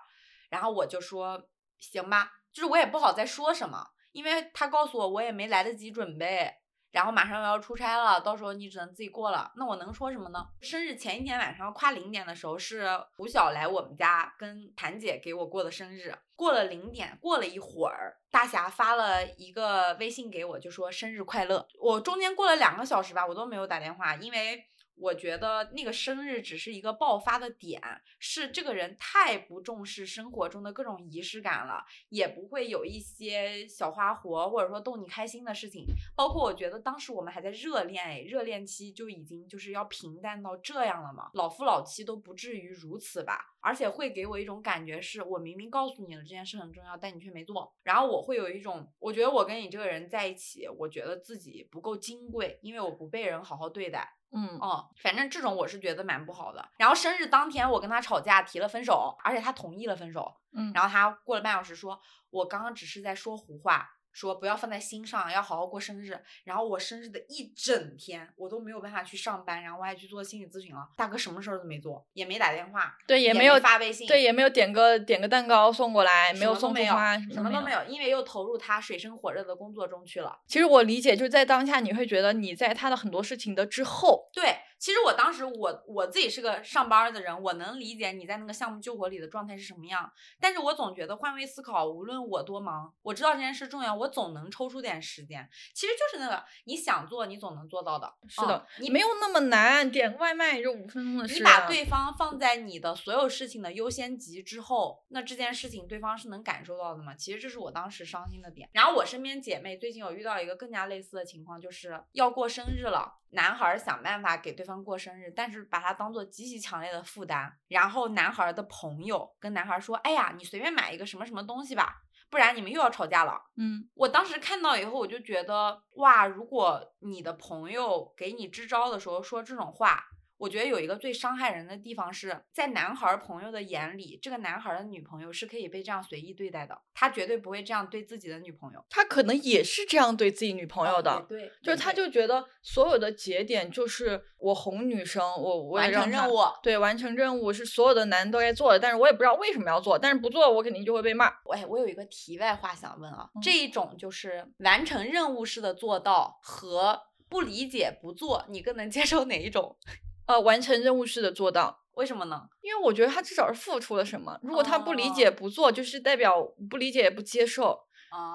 然后我就说行吧，就是我也不好再说什么，因为他告诉我我也没来得及准备。然后马上要出差了，到时候你只能自己过了。那我能说什么呢？生日前一天晚上跨零点的时候，是胡晓来我们家跟谭姐给我过的生日。过了零点，过了一会儿，大侠发了一个微信给我，就说生日快乐。我中间过了两个小时吧，我都没有打电话，因为。我觉得那个生日只是一个爆发的点，是这个人太不重视生活中的各种仪式感了，也不会有一些小花活或者说逗你开心的事情。包括我觉得当时我们还在热恋，哎，热恋期就已经就是要平淡到这样了吗？老夫老妻都不至于如此吧？而且会给我一种感觉，是我明明告诉你了这件事很重要，但你却没做。然后我会有一种，我觉得我跟你这个人在一起，我觉得自己不够金贵，因为我不被人好好对待。嗯哦，反正这种我是觉得蛮不好的。然后生日当天，我跟他吵架，提了分手，而且他同意了分手。嗯，然后他过了半小时说，我刚刚只是在说胡话。说不要放在心上，要好好过生日。然后我生日的一整天，我都没有办法去上班，然后我还去做心理咨询了。大哥什么事儿都没做，也没打电话，对，也没有发微信，对，也没有点个点个蛋糕送过来，没有送花，什么都没有，因为又投入他水深火热的工作中去了。其实我理解，就是在当下，你会觉得你在他的很多事情的之后，对。其实我当时我我自己是个上班的人，我能理解你在那个项目救火里的状态是什么样。但是我总觉得换位思考，无论我多忙，我知道这件事重要，我总能抽出点时间。其实就是那个你想做，你总能做到的。是的，你没有那么难，点个外卖也就五分钟的事。你把对方放在你的所有事情的优先级之后，那这件事情对方是能感受到的吗？其实这是我当时伤心的点。然后我身边姐妹最近有遇到一个更加类似的情况，就是要过生日了。男孩想办法给对方过生日，但是把它当做极其强烈的负担。然后男孩的朋友跟男孩说：“哎呀，你随便买一个什么什么东西吧，不然你们又要吵架了。”嗯，我当时看到以后，我就觉得哇，如果你的朋友给你支招的时候说这种话。我觉得有一个最伤害人的地方是在男孩朋友的眼里，这个男孩的女朋友是可以被这样随意对待的，他绝对不会这样对自己的女朋友，他可能也是这样对自己女朋友的，对，就是他就觉得所有的节点就是我哄女生，我完成任务，对，完成任务是所有的男人都该做的，但是我也不知道为什么要做，但是不做我肯定就会被骂。哎，我有一个题外话想问啊，这一种就是完成任务式的做到和不理解不做，你更能接受哪一种？呃，完成任务式的做到，为什么呢？因为我觉得他至少是付出了什么。如果他不理解不做，就是代表不理解也不接受，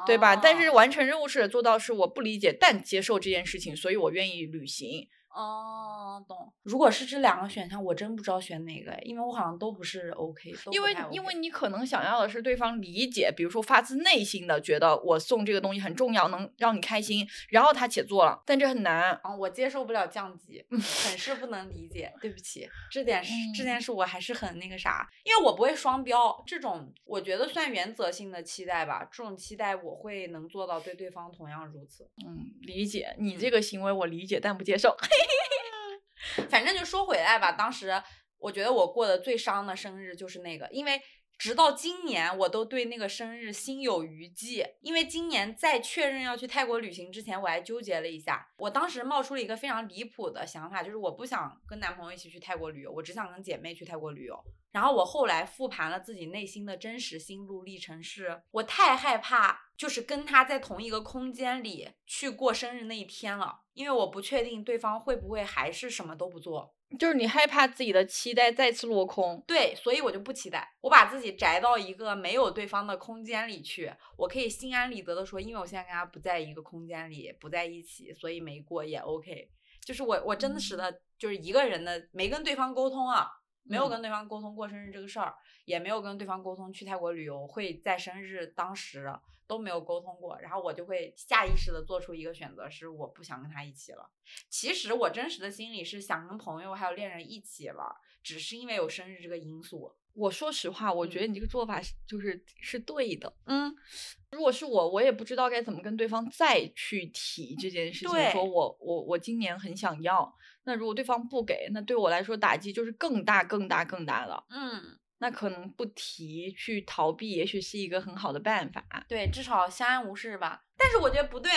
对吧？但是完成任务式的做到是我不理解但接受这件事情，所以我愿意履行。哦，懂。如果是这两个选项，我真不知道选哪个，因为我好像都不是 OK。因为因为你可能想要的是对方理解，比如说发自内心的觉得我送这个东西很重要，能让你开心，然后他且做了，但这很难。啊，我接受不了降级，很是不能理解。对不起，这点是这件事我还是很那个啥，因为我不会双标，这种我觉得算原则性的期待吧。这种期待我会能做到对对方同样如此。嗯，理解你这个行为我理解，但不接受。反正就说回来吧，当时我觉得我过的最伤的生日就是那个，因为直到今年我都对那个生日心有余悸。因为今年在确认要去泰国旅行之前，我还纠结了一下。我当时冒出了一个非常离谱的想法，就是我不想跟男朋友一起去泰国旅游，我只想跟姐妹去泰国旅游。然后我后来复盘了自己内心的真实心路历程，是我太害怕，就是跟他在同一个空间里去过生日那一天了，因为我不确定对方会不会还是什么都不做，就是你害怕自己的期待再次落空。对，所以我就不期待，我把自己宅到一个没有对方的空间里去，我可以心安理得的说，因为我现在跟他不在一个空间里，不在一起，所以没过也 OK。就是我我真的实的，就是一个人的，没跟对方沟通啊。没有跟对方沟通过生日这个事儿，也没有跟对方沟通去泰国旅游会在生日当时都没有沟通过，然后我就会下意识的做出一个选择，是我不想跟他一起了。其实我真实的心里是想跟朋友还有恋人一起玩，只是因为有生日这个因素。我说实话，我觉得你这个做法是就是是对的。嗯，如果是我，我也不知道该怎么跟对方再去提这件事情，说我我我今年很想要。那如果对方不给，那对我来说打击就是更大、更大、更大了。嗯，那可能不提去逃避，也许是一个很好的办法。对，至少相安无事吧。但是我觉得不对。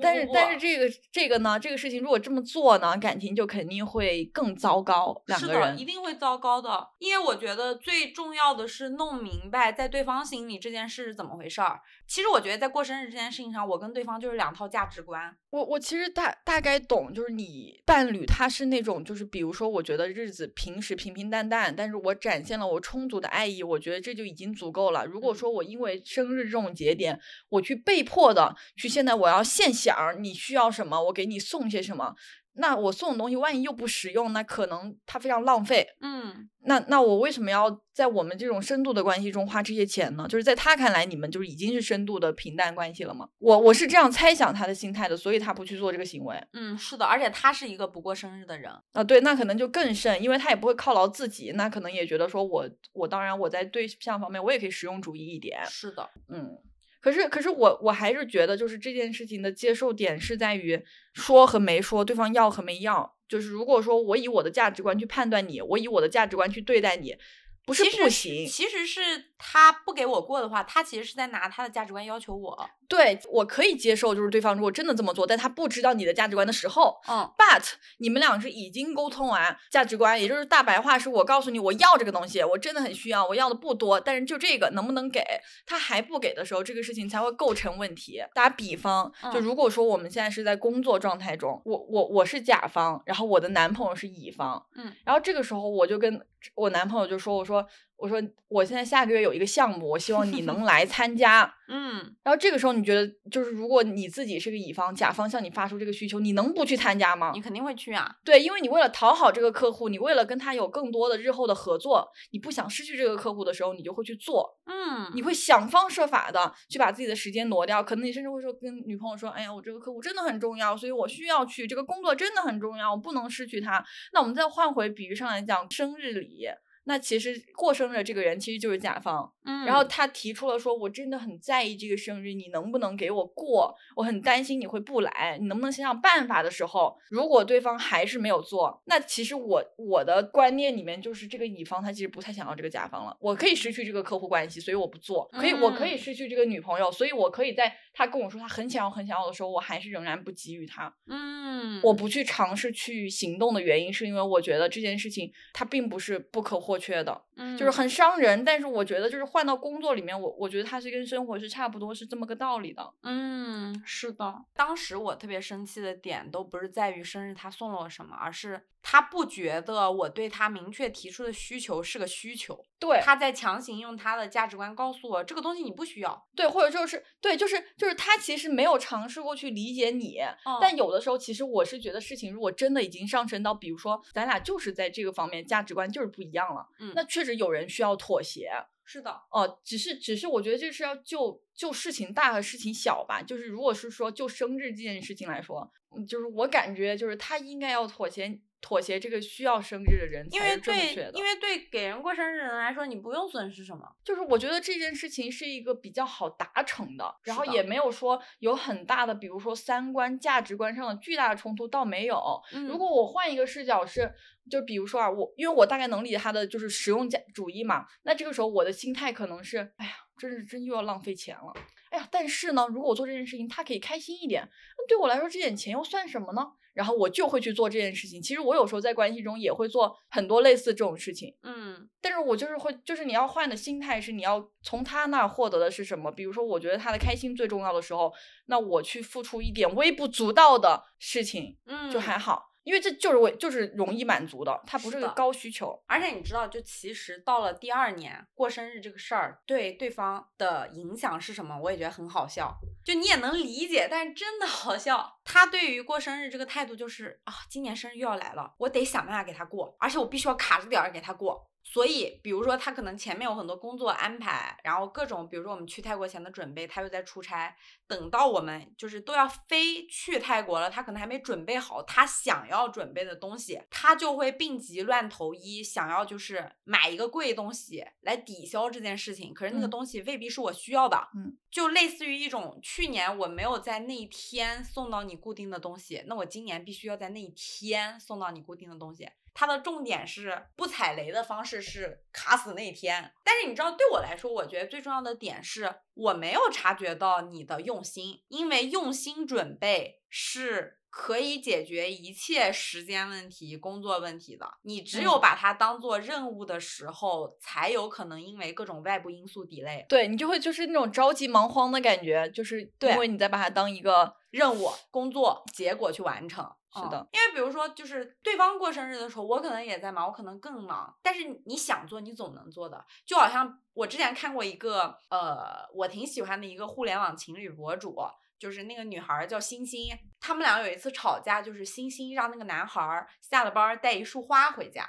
但是但是这个这个呢，这个事情如果这么做呢，感情就肯定会更糟糕。两个人一定会糟糕的，因为我觉得最重要的是弄明白在对方心里这件事是怎么回事儿。其实我觉得在过生日这件事情上，我跟对方就是两套价值观。我我其实大大概懂，就是你伴侣他是那种，就是比如说，我觉得日子平时平平淡淡，但是我展现了我充足的爱意，我觉得这就已经足够了。如果说我因为生日这种节点，我去被迫的去现在我要现想你需要什么，我给你送些什么。那我送的东西万一又不实用，那可能它非常浪费。嗯，那那我为什么要在我们这种深度的关系中花这些钱呢？就是在他看来，你们就是已经是深度的平淡关系了吗？我我是这样猜想他的心态的，所以他不去做这个行为。嗯，是的，而且他是一个不过生日的人啊，对，那可能就更甚，因为他也不会犒劳自己，那可能也觉得说我我当然我在对象方面我也可以实用主义一点。是的，嗯。可是，可是我我还是觉得，就是这件事情的接受点是在于说和没说，对方要和没要。就是如果说我以我的价值观去判断你，我以我的价值观去对待你。不是不行，其实是他不给我过的话，他其实是在拿他的价值观要求我。对我可以接受，就是对方如果真的这么做，但他不知道你的价值观的时候，嗯，but 你们俩是已经沟通完价值观，也就是大白话是我告诉你我要这个东西，我真的很需要，我要的不多，但是就这个能不能给他还不给的时候，这个事情才会构成问题。打比方，就如果说我们现在是在工作状态中，我我我是甲方，然后我的男朋友是乙方，嗯，然后这个时候我就跟。我男朋友就说：“我说，我说，我现在下个月有一个项目，我希望你能来 参加。”嗯，然后这个时候你觉得，就是如果你自己是个乙方，甲方向你发出这个需求，你能不去参加吗？你肯定会去啊。对，因为你为了讨好这个客户，你为了跟他有更多的日后的合作，你不想失去这个客户的时候，你就会去做。嗯，你会想方设法的去把自己的时间挪掉，可能你甚至会说跟女朋友说：“哎呀，我这个客户真的很重要，所以我需要去，这个工作真的很重要，我不能失去他。”那我们再换回比喻上来讲，生日礼。那其实过生日这个人其实就是甲方，嗯，然后他提出了说，我真的很在意这个生日，你能不能给我过？我很担心你会不来，你能不能想想办法的时候，如果对方还是没有做，那其实我我的观念里面就是这个乙方他其实不太想要这个甲方了，我可以失去这个客户关系，所以我不做，可以我可以失去这个女朋友，所以我可以在他跟我说他很想要很想要的时候，我还是仍然不给予他，嗯，我不去尝试去行动的原因是因为我觉得这件事情它并不是不可或过去的。嗯，就是很伤人。但是我觉得，就是换到工作里面，我我觉得它是跟生活是差不多，是这么个道理的。嗯，是的。当时我特别生气的点都不是在于生日他送了我什么，而是他不觉得我对他明确提出的需求是个需求。对，他在强行用他的价值观告诉我这个东西你不需要。对，或者就是对，就是就是他其实没有尝试过去理解你。但有的时候，其实我是觉得事情如果真的已经上升到，比如说咱俩就是在这个方面价值观就是不一样了，嗯，那确实有人需要妥协。是的，哦，只是只是我觉得这是要就就事情大和事情小吧。就是如果是说就生日这件事情来说，就是我感觉就是他应该要妥协。妥协这个需要生日的人才是正确的，因为对给人过生日的人来说，你不用损失什么。就是我觉得这件事情是一个比较好达成的，然后也没有说有很大的，比如说三观、价值观上的巨大的冲突，倒没有。如果我换一个视角是，就比如说啊，我因为我大概能理解他的就是实用价主义嘛，那这个时候我的心态可能是，哎呀，真是真又要浪费钱了。哎呀，但是呢，如果我做这件事情，他可以开心一点，那对我来说这点钱又算什么呢？然后我就会去做这件事情。其实我有时候在关系中也会做很多类似这种事情，嗯，但是我就是会，就是你要换的心态是你要从他那获得的是什么？比如说，我觉得他的开心最重要的时候，那我去付出一点微不足道的事情，嗯，就还好。因为这就是我就是容易满足的，它不是个高需求。而且你知道，就其实到了第二年过生日这个事儿，对对方的影响是什么？我也觉得很好笑。就你也能理解，但是真的好笑。他对于过生日这个态度就是啊，今年生日又要来了，我得想办法给他过，而且我必须要卡着点儿给他过。所以，比如说他可能前面有很多工作安排，然后各种，比如说我们去泰国前的准备，他又在出差。等到我们就是都要飞去泰国了，他可能还没准备好他想要准备的东西，他就会病急乱投医，想要就是买一个贵东西来抵消这件事情。可是那个东西未必是我需要的，嗯，就类似于一种去年我没有在那一天送到你固定的东西，那我今年必须要在那一天送到你固定的东西。它的重点是不踩雷的方式是卡死那天。但是你知道，对我来说，我觉得最重要的点是我没有察觉到你的用心，因为用心准备是。可以解决一切时间问题、工作问题的。你只有把它当做任务的时候，才有可能因为各种外部因素 delay。对你就会就是那种着急忙慌的感觉，就是因为你在把它当一个任务、工作结果去完成。是的，因为比如说，就是对方过生日的时候，我可能也在忙，我可能更忙。但是你想做，你总能做的。就好像我之前看过一个，呃，我挺喜欢的一个互联网情侣博主。就是那个女孩叫星星，他们俩有一次吵架，就是星星让那个男孩下了班带一束花回家，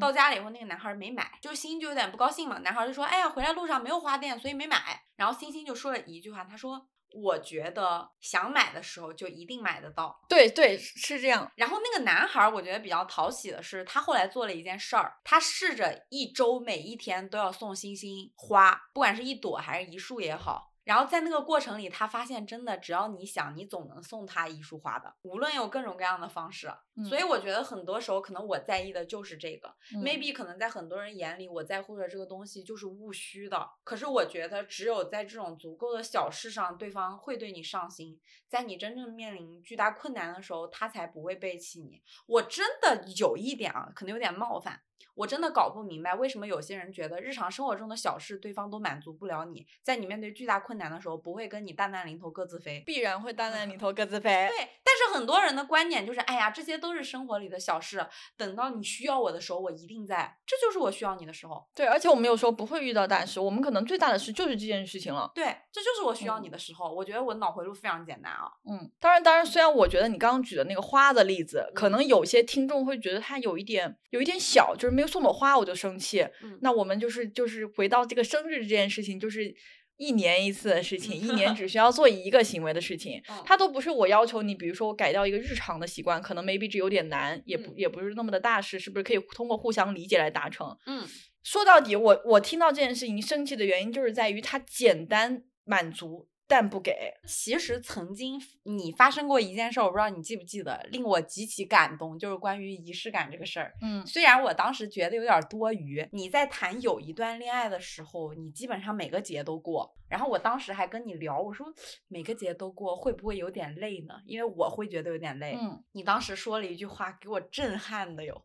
到家了以后那个男孩没买，就是星星就有点不高兴嘛，男孩就说，哎呀，回来路上没有花店，所以没买。然后星星就说了一句话，他说，我觉得想买的时候就一定买得到。对对，是这样。然后那个男孩我觉得比较讨喜的是，他后来做了一件事儿，他试着一周每一天都要送星星花，不管是一朵还是一束也好。然后在那个过程里，他发现真的，只要你想，你总能送他一束花的，无论有各种各样的方式。所以我觉得很多时候，可能我在意的就是这个。Maybe 可能在很多人眼里，我在乎的这个东西就是务虚的。可是我觉得，只有在这种足够的小事上，对方会对你上心，在你真正面临巨大困难的时候，他才不会背弃你。我真的有一点啊，可能有点冒犯。我真的搞不明白，为什么有些人觉得日常生活中的小事对方都满足不了你，在你面对巨大困难的时候，不会跟你大难临头各自飞，必然会大难临头各自飞。对，但是很多人的观点就是，哎呀，这些都是生活里的小事，等到你需要我的时候，我一定在，这就是我需要你的时候。对，而且我们有时候不会遇到大事，我们可能最大的事就是这件事情了。对，这就是我需要你的时候。我觉得我脑回路非常简单啊。嗯，当然，当然，虽然我觉得你刚刚举的那个花的例子，可能有些听众会觉得它有一点，有一点小，就是没有送朵花我就。生气，那我们就是就是回到这个生日这件事情，就是一年一次的事情，一年只需要做一个行为的事情，它都不是我要求你，比如说我改掉一个日常的习惯，可能 maybe 这有点难，也不也不是那么的大事，是不是可以通过互相理解来达成？嗯，说到底，我我听到这件事情生气的原因，就是在于它简单满足。但不给。其实曾经你发生过一件事，我不知道你记不记得，令我极其感动，就是关于仪式感这个事儿。嗯，虽然我当时觉得有点多余。你在谈有一段恋爱的时候，你基本上每个节都过。然后我当时还跟你聊，我说每个节都过会不会有点累呢？因为我会觉得有点累。嗯，你当时说了一句话给我震撼的哟，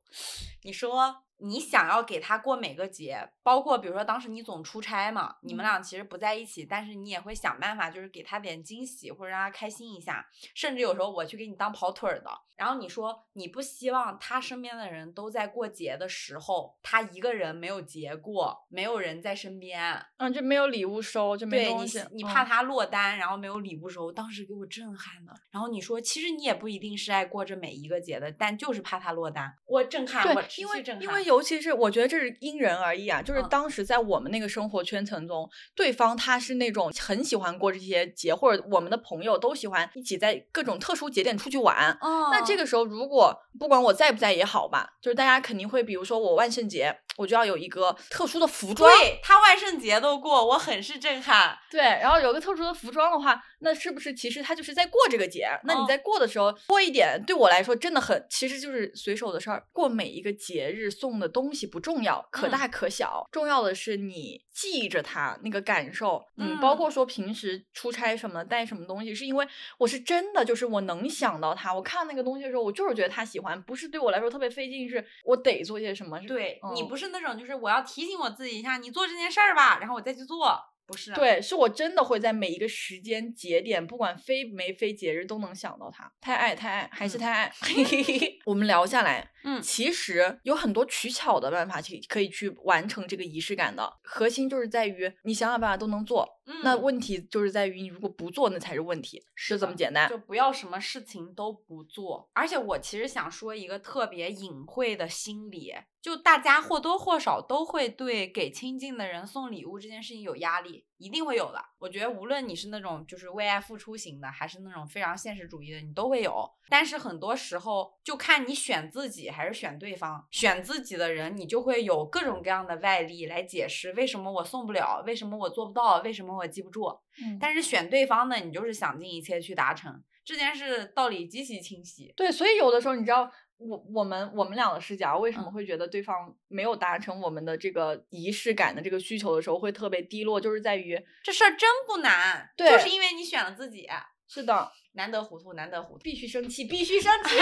你说。你想要给他过每个节，包括比如说当时你总出差嘛，你们俩其实不在一起，但是你也会想办法，就是给他点惊喜或者让他开心一下，甚至有时候我去给你当跑腿儿的。然后你说你不希望他身边的人都在过节的时候，他一个人没有节过，没有人在身边，嗯，就没有礼物收，就没东西。你怕他落单，然后没有礼物收，当时给我震撼的。然后你说其实你也不一定是爱过这每一个节的，但就是怕他落单，我震撼，我持续震撼，因为。尤其是我觉得这是因人而异啊，就是当时在我们那个生活圈层中，对方他是那种很喜欢过这些节，或者我们的朋友都喜欢一起在各种特殊节点出去玩。那这个时候，如果不管我在不在也好吧，就是大家肯定会，比如说我万圣节。我就要有一个特殊的服装，对他万圣节都过，我很是震撼。对，然后有个特殊的服装的话，那是不是其实他就是在过这个节？那你在过的时候多一点，对我来说真的很，其实就是随手的事儿。过每一个节日送的东西不重要，可大可小，重要的是你记着它那个感受。嗯，包括说平时出差什么带什么东西，是因为我是真的就是我能想到他，我看那个东西的时候，我就是觉得他喜欢，不是对我来说特别费劲，是我得做些什么。对你不是。那种就是我要提醒我自己一下，你做这件事儿吧，然后我再去做，不是？对，是我真的会在每一个时间节点，不管非没非节日，都能想到他。太爱，太爱，还是太爱。我们聊下来。嗯，其实有很多取巧的办法去可以去完成这个仪式感的，核心就是在于你想想办法都能做。嗯，那问题就是在于你如果不做，那才是问题，是这么简单。就不要什么事情都不做。而且我其实想说一个特别隐晦的心理，就大家或多或少都会对给亲近的人送礼物这件事情有压力，一定会有的。我觉得无论你是那种就是为爱付出型的，还是那种非常现实主义的，你都会有。但是很多时候就看你选自己还是选对方。选自己的人，你就会有各种各样的外力来解释为什么我送不了，为什么我做不到，为什么我记不住。嗯，但是选对方的，你就是想尽一切去达成这件事，道理极其清晰。对，所以有的时候你知道。我我们我们俩的视角，为什么会觉得对方没有达成我们的这个仪式感的这个需求的时候会特别低落，就是在于这事儿真不难，对，就是因为你选了自己。是的，难得糊涂，难得糊涂，必须生气，必须生 气！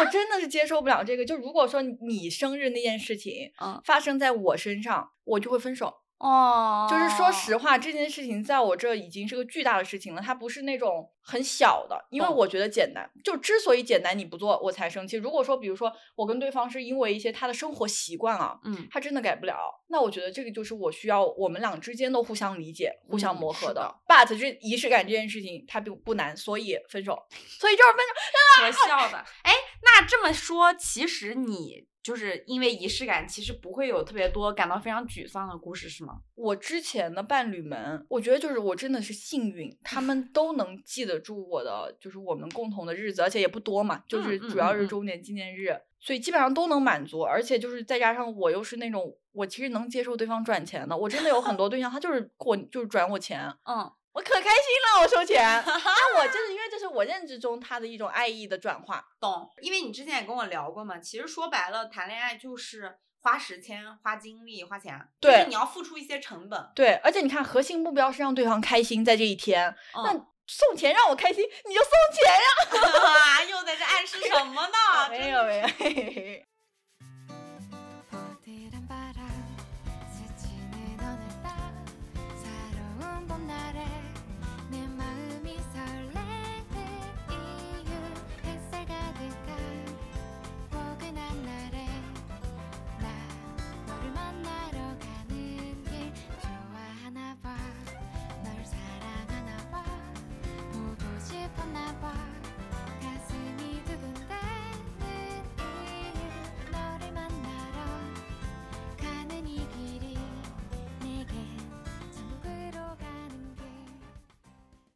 我 真的是接受不了这个。就如果说你生日那件事情，嗯，发生在我身上，我就会分手。哦，就是说实话，这件事情在我这已经是个巨大的事情了，它不是那种很小的，因为我觉得简单。就之所以简单，你不做我才生气。如果说，比如说我跟对方是因为一些他的生活习惯啊，嗯，他真的改不了，那我觉得这个就是我需要我们俩之间都互相理解、互相磨合的。But 这仪式感这件事情它并不难，所以分手，所以就是分手。可笑的，哎，那这么说，其实你。就是因为仪式感，其实不会有特别多感到非常沮丧的故事，是吗？我之前的伴侣们，我觉得就是我真的是幸运，他们都能记得住我的，就是我们共同的日子，而且也不多嘛，就是主要是周年纪念日，所以基本上都能满足。而且就是再加上我又是那种，我其实能接受对方转钱的，我真的有很多对象，他就是过就是转我钱，嗯。我可开心了，我收钱。那我就是因为这是我认知中他的一种爱意的转化，懂？因为你之前也跟我聊过嘛，其实说白了，谈恋爱就是花时间、花精力、花钱，对，你要付出一些成本。对，而且你看，核心目标是让对方开心，在这一天，那送钱让我开心，你就送钱呀。又在这暗示什么呢？没有没有。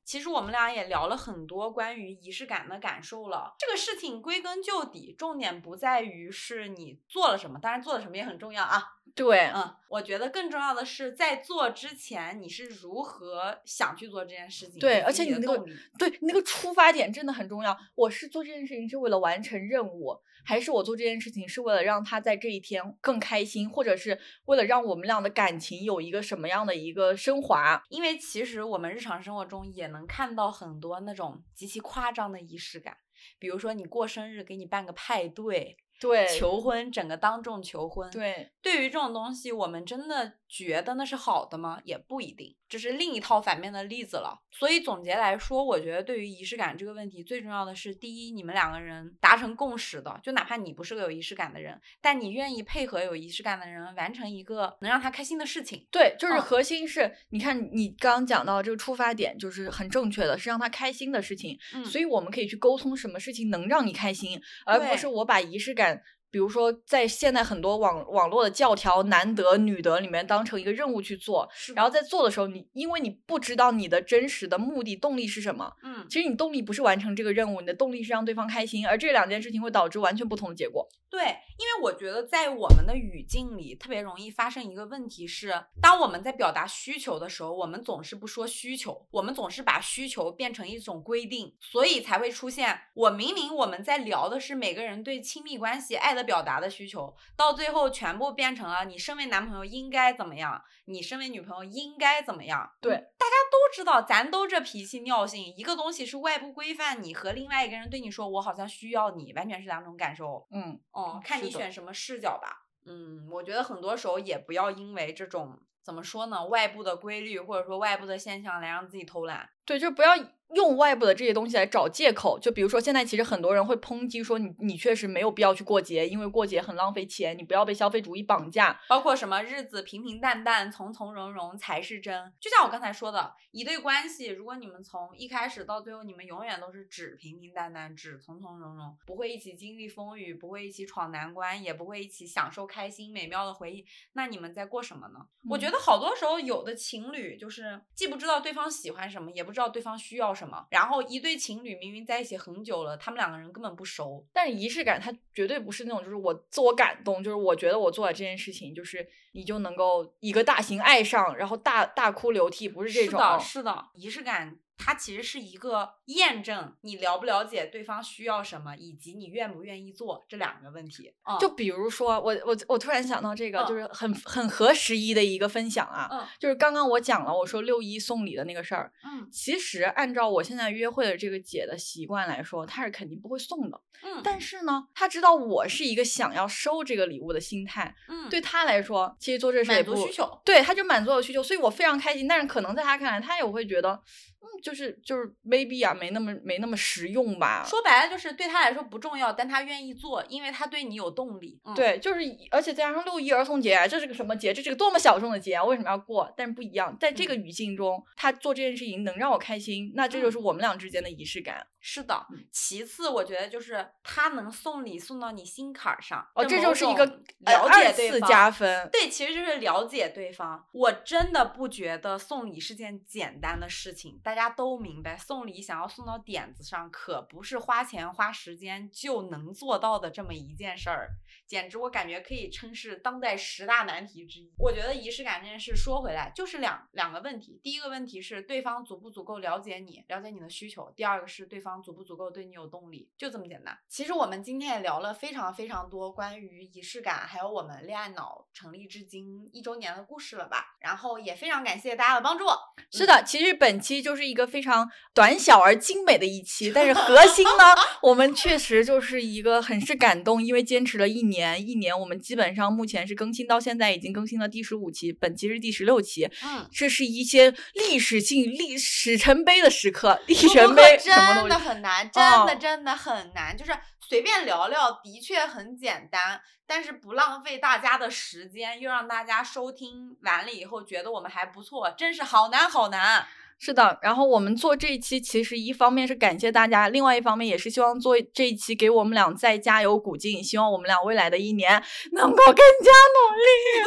其实我们俩也聊了很多关于仪式感的感受了。这个事情归根究底，重点不在于是你做了什么，当然做了什么也很重要啊。对，嗯，我觉得更重要的是在做之前你是如何想去做这件事情。对，而且你那个对那个出发点真的很重要。我是做这件事情是为了完成任务。还是我做这件事情是为了让他在这一天更开心，或者是为了让我们俩的感情有一个什么样的一个升华？因为其实我们日常生活中也能看到很多那种极其夸张的仪式感，比如说你过生日给你办个派对。对，求婚，整个当众求婚。对，对于这种东西，我们真的觉得那是好的吗？也不一定，这是另一套反面的例子了。所以总结来说，我觉得对于仪式感这个问题，最重要的是，第一，你们两个人达成共识的，就哪怕你不是个有仪式感的人，但你愿意配合有仪式感的人完成一个能让他开心的事情。对，就是核心是，你看你刚刚讲到这个出发点就是很正确的，是让他开心的事情。嗯，所以我们可以去沟通什么事情能让你开心，而不是我把仪式感。比如说，在现在很多网网络的教条，男德女德里面当成一个任务去做，然后在做的时候，你因为你不知道你的真实的目的动力是什么，嗯，其实你动力不是完成这个任务，你的动力是让对方开心，而这两件事情会导致完全不同的结果。对，因为我觉得在我们的语境里，特别容易发生一个问题是，当我们在表达需求的时候，我们总是不说需求，我们总是把需求变成一种规定，所以才会出现我明明我们在聊的是每个人对亲密关系爱的表达的需求，到最后全部变成了你身为男朋友应该怎么样，你身为女朋友应该怎么样。对，大家都知道，咱都这脾气尿性，一个东西是外部规范你和另外一个人对你说我好像需要你，完全是两种感受。嗯。哦，看你选什么视角吧。嗯，我觉得很多时候也不要因为这种怎么说呢，外部的规律或者说外部的现象来让自己偷懒。对，就不要。用外部的这些东西来找借口，就比如说现在其实很多人会抨击说你你确实没有必要去过节，因为过节很浪费钱，你不要被消费主义绑架。包括什么日子平平淡淡、从从容容才是真。就像我刚才说的，一对关系，如果你们从一开始到最后，你们永远都是只平平淡淡、只从从容容，不会一起经历风雨，不会一起闯难关，也不会一起享受开心美妙的回忆，那你们在过什么呢？我觉得好多时候有的情侣就是既不知道对方喜欢什么，也不知道对方需要什么，然后一。对情侣明明在一起很久了，他们两个人根本不熟，但是仪式感它绝对不是那种，就是我自我感动，就是我觉得我做了这件事情，就是你就能够一个大型爱上，然后大大哭流涕，不是这种。是的，是的，仪式感它其实是一个验证你了不了解对方需要什么，以及你愿不愿意做这两个问题。就比如说，我我我突然想到这个，就是很很合时宜的一个分享啊，嗯，就是刚刚我讲了，我说六一送礼的那个事儿，嗯，其实按照我现在约会的这个姐的习惯来说，她是肯定不会送的，嗯，但是呢，她知道我是一个想要收这个礼物的心态，嗯，对她来说，其实做这事满足需求，对，她就满足了需求，所以我非常开心。但是可能在她看来，她也会觉得，嗯，就是就是 maybe 啊，没那么没那么实用吧。说白了就是对他来说不重要，但他愿意做，因为他对你有动力。对，就是而且再加上六一儿童节，这是个什么节？这是个多么小众的节啊！为什么要过？但是不一样，在这个语境中，他做这件事情能让我开心，那这就是我们俩之间的仪式感。是的，其次我觉得就是他能送礼送到你心坎儿上，哦，这就是一个了解对方加分。对，其实就是了解对方。我真的不觉得送礼是件简单的事情，大家都明白，送礼想要送到点子上，可不是花钱花时间就能做到的这么一件事儿。简直我感觉可以称是当代十大难题之一。我觉得仪式感这件事说回来就是两两个问题，第一个问题是对方足不足够了解你，了解你的需求；第二个是对方足不足够对你有动力，就这么简单。其实我们今天也聊了非常非常多关于仪式感，还有我们恋爱脑成立至今一周年的故事了吧？然后也非常感谢大家的帮助。是的，其实本期就是一个非常短小而精美的一期，但是核心呢，我们确实就是一个很是感动，因为坚持了一年。年一年，我们基本上目前是更新到现在已经更新了第十五期，本期是第十六期。嗯，这是一些历史性、历史成碑的时刻，历史成碑真的很难，真的真的很难。就是随便聊聊，的确很简单，但是不浪费大家的时间，又让大家收听完了以后觉得我们还不错，真是好难好难。是的，然后我们做这一期，其实一方面是感谢大家，另外一方面也是希望做这一期给我们俩再加油鼓劲，希望我们俩未来的一年能够更加努力。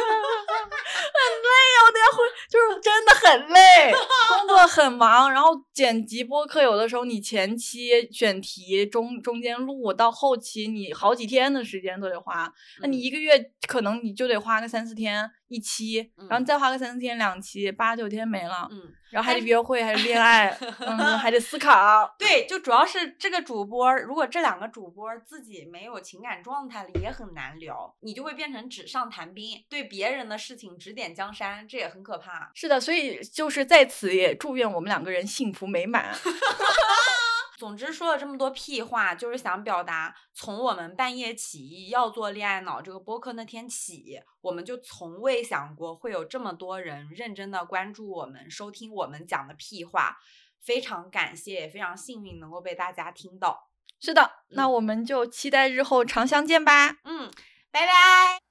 很累，我得回，就是真的很累，工作很忙，然后剪辑播客，有的时候你前期选题，中中间录到后期，你好几天的时间都得花，那你一个月可能你就得花个三四天。一期，然后再花个三四天，两期，八九天没了。嗯，然后还得约会，还得恋爱，嗯，还得思考。对，就主要是这个主播，如果这两个主播自己没有情感状态了，也很难聊，你就会变成纸上谈兵，对别人的事情指点江山，这也很可怕。是的，所以就是在此也祝愿我们两个人幸福美满。总之说了这么多屁话，就是想表达，从我们半夜起义要做恋爱脑这个播客那天起，我们就从未想过会有这么多人认真的关注我们，收听我们讲的屁话，非常感谢，也非常幸运能够被大家听到。是的，那我们就期待日后常相见吧。嗯，拜拜。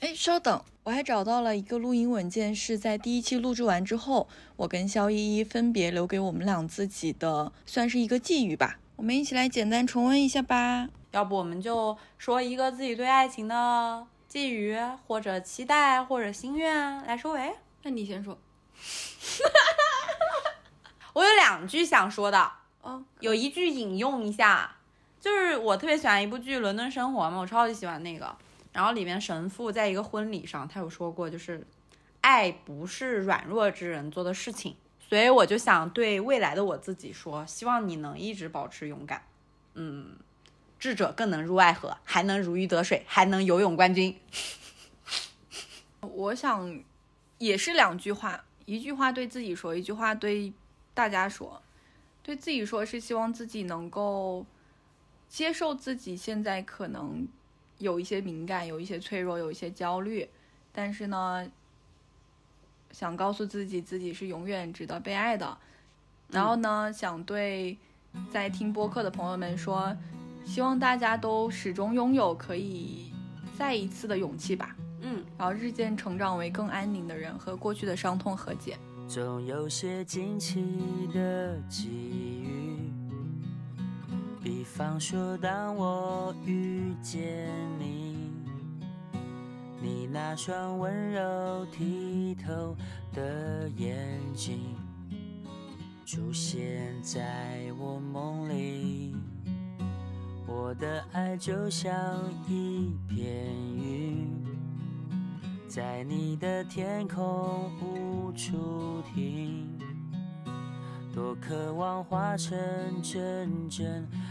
哎，稍等，我还找到了一个录音文件，是在第一期录制完之后，我跟肖依依分别留给我们俩自己的，算是一个寄语吧。我们一起来简单重温一下吧。要不我们就说一个自己对爱情的寄语，或者期待，或者心愿来收尾。那你先说。我有两句想说的，哦，有一句引用一下，就是我特别喜欢一部剧《伦敦生活》嘛，我超级喜欢那个。然后里面神父在一个婚礼上，他有说过，就是爱不是软弱之人做的事情，所以我就想对未来的我自己说，希望你能一直保持勇敢。嗯，智者更能入爱河，还能如鱼得水，还能游泳冠军。我想也是两句话，一句话对自己说，一句话对大家说。对自己说是希望自己能够接受自己现在可能。有一些敏感，有一些脆弱，有一些焦虑，但是呢，想告诉自己自己是永远值得被爱的。然后呢，想对在听播客的朋友们说，希望大家都始终拥有可以再一次的勇气吧。嗯，然后日渐成长为更安宁的人，和过去的伤痛和解。总有些惊奇的际遇。比方说，当我遇见你，你那双温柔剔透的眼睛出现在我梦里，我的爱就像一片云，在你的天空无处停。多渴望化成阵阵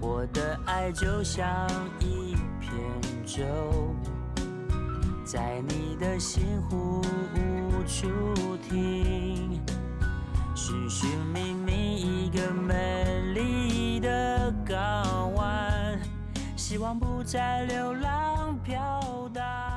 我的爱就像一片舟，在你的心湖无处停，寻寻觅觅一个美丽的港湾，希望不再流浪飘荡。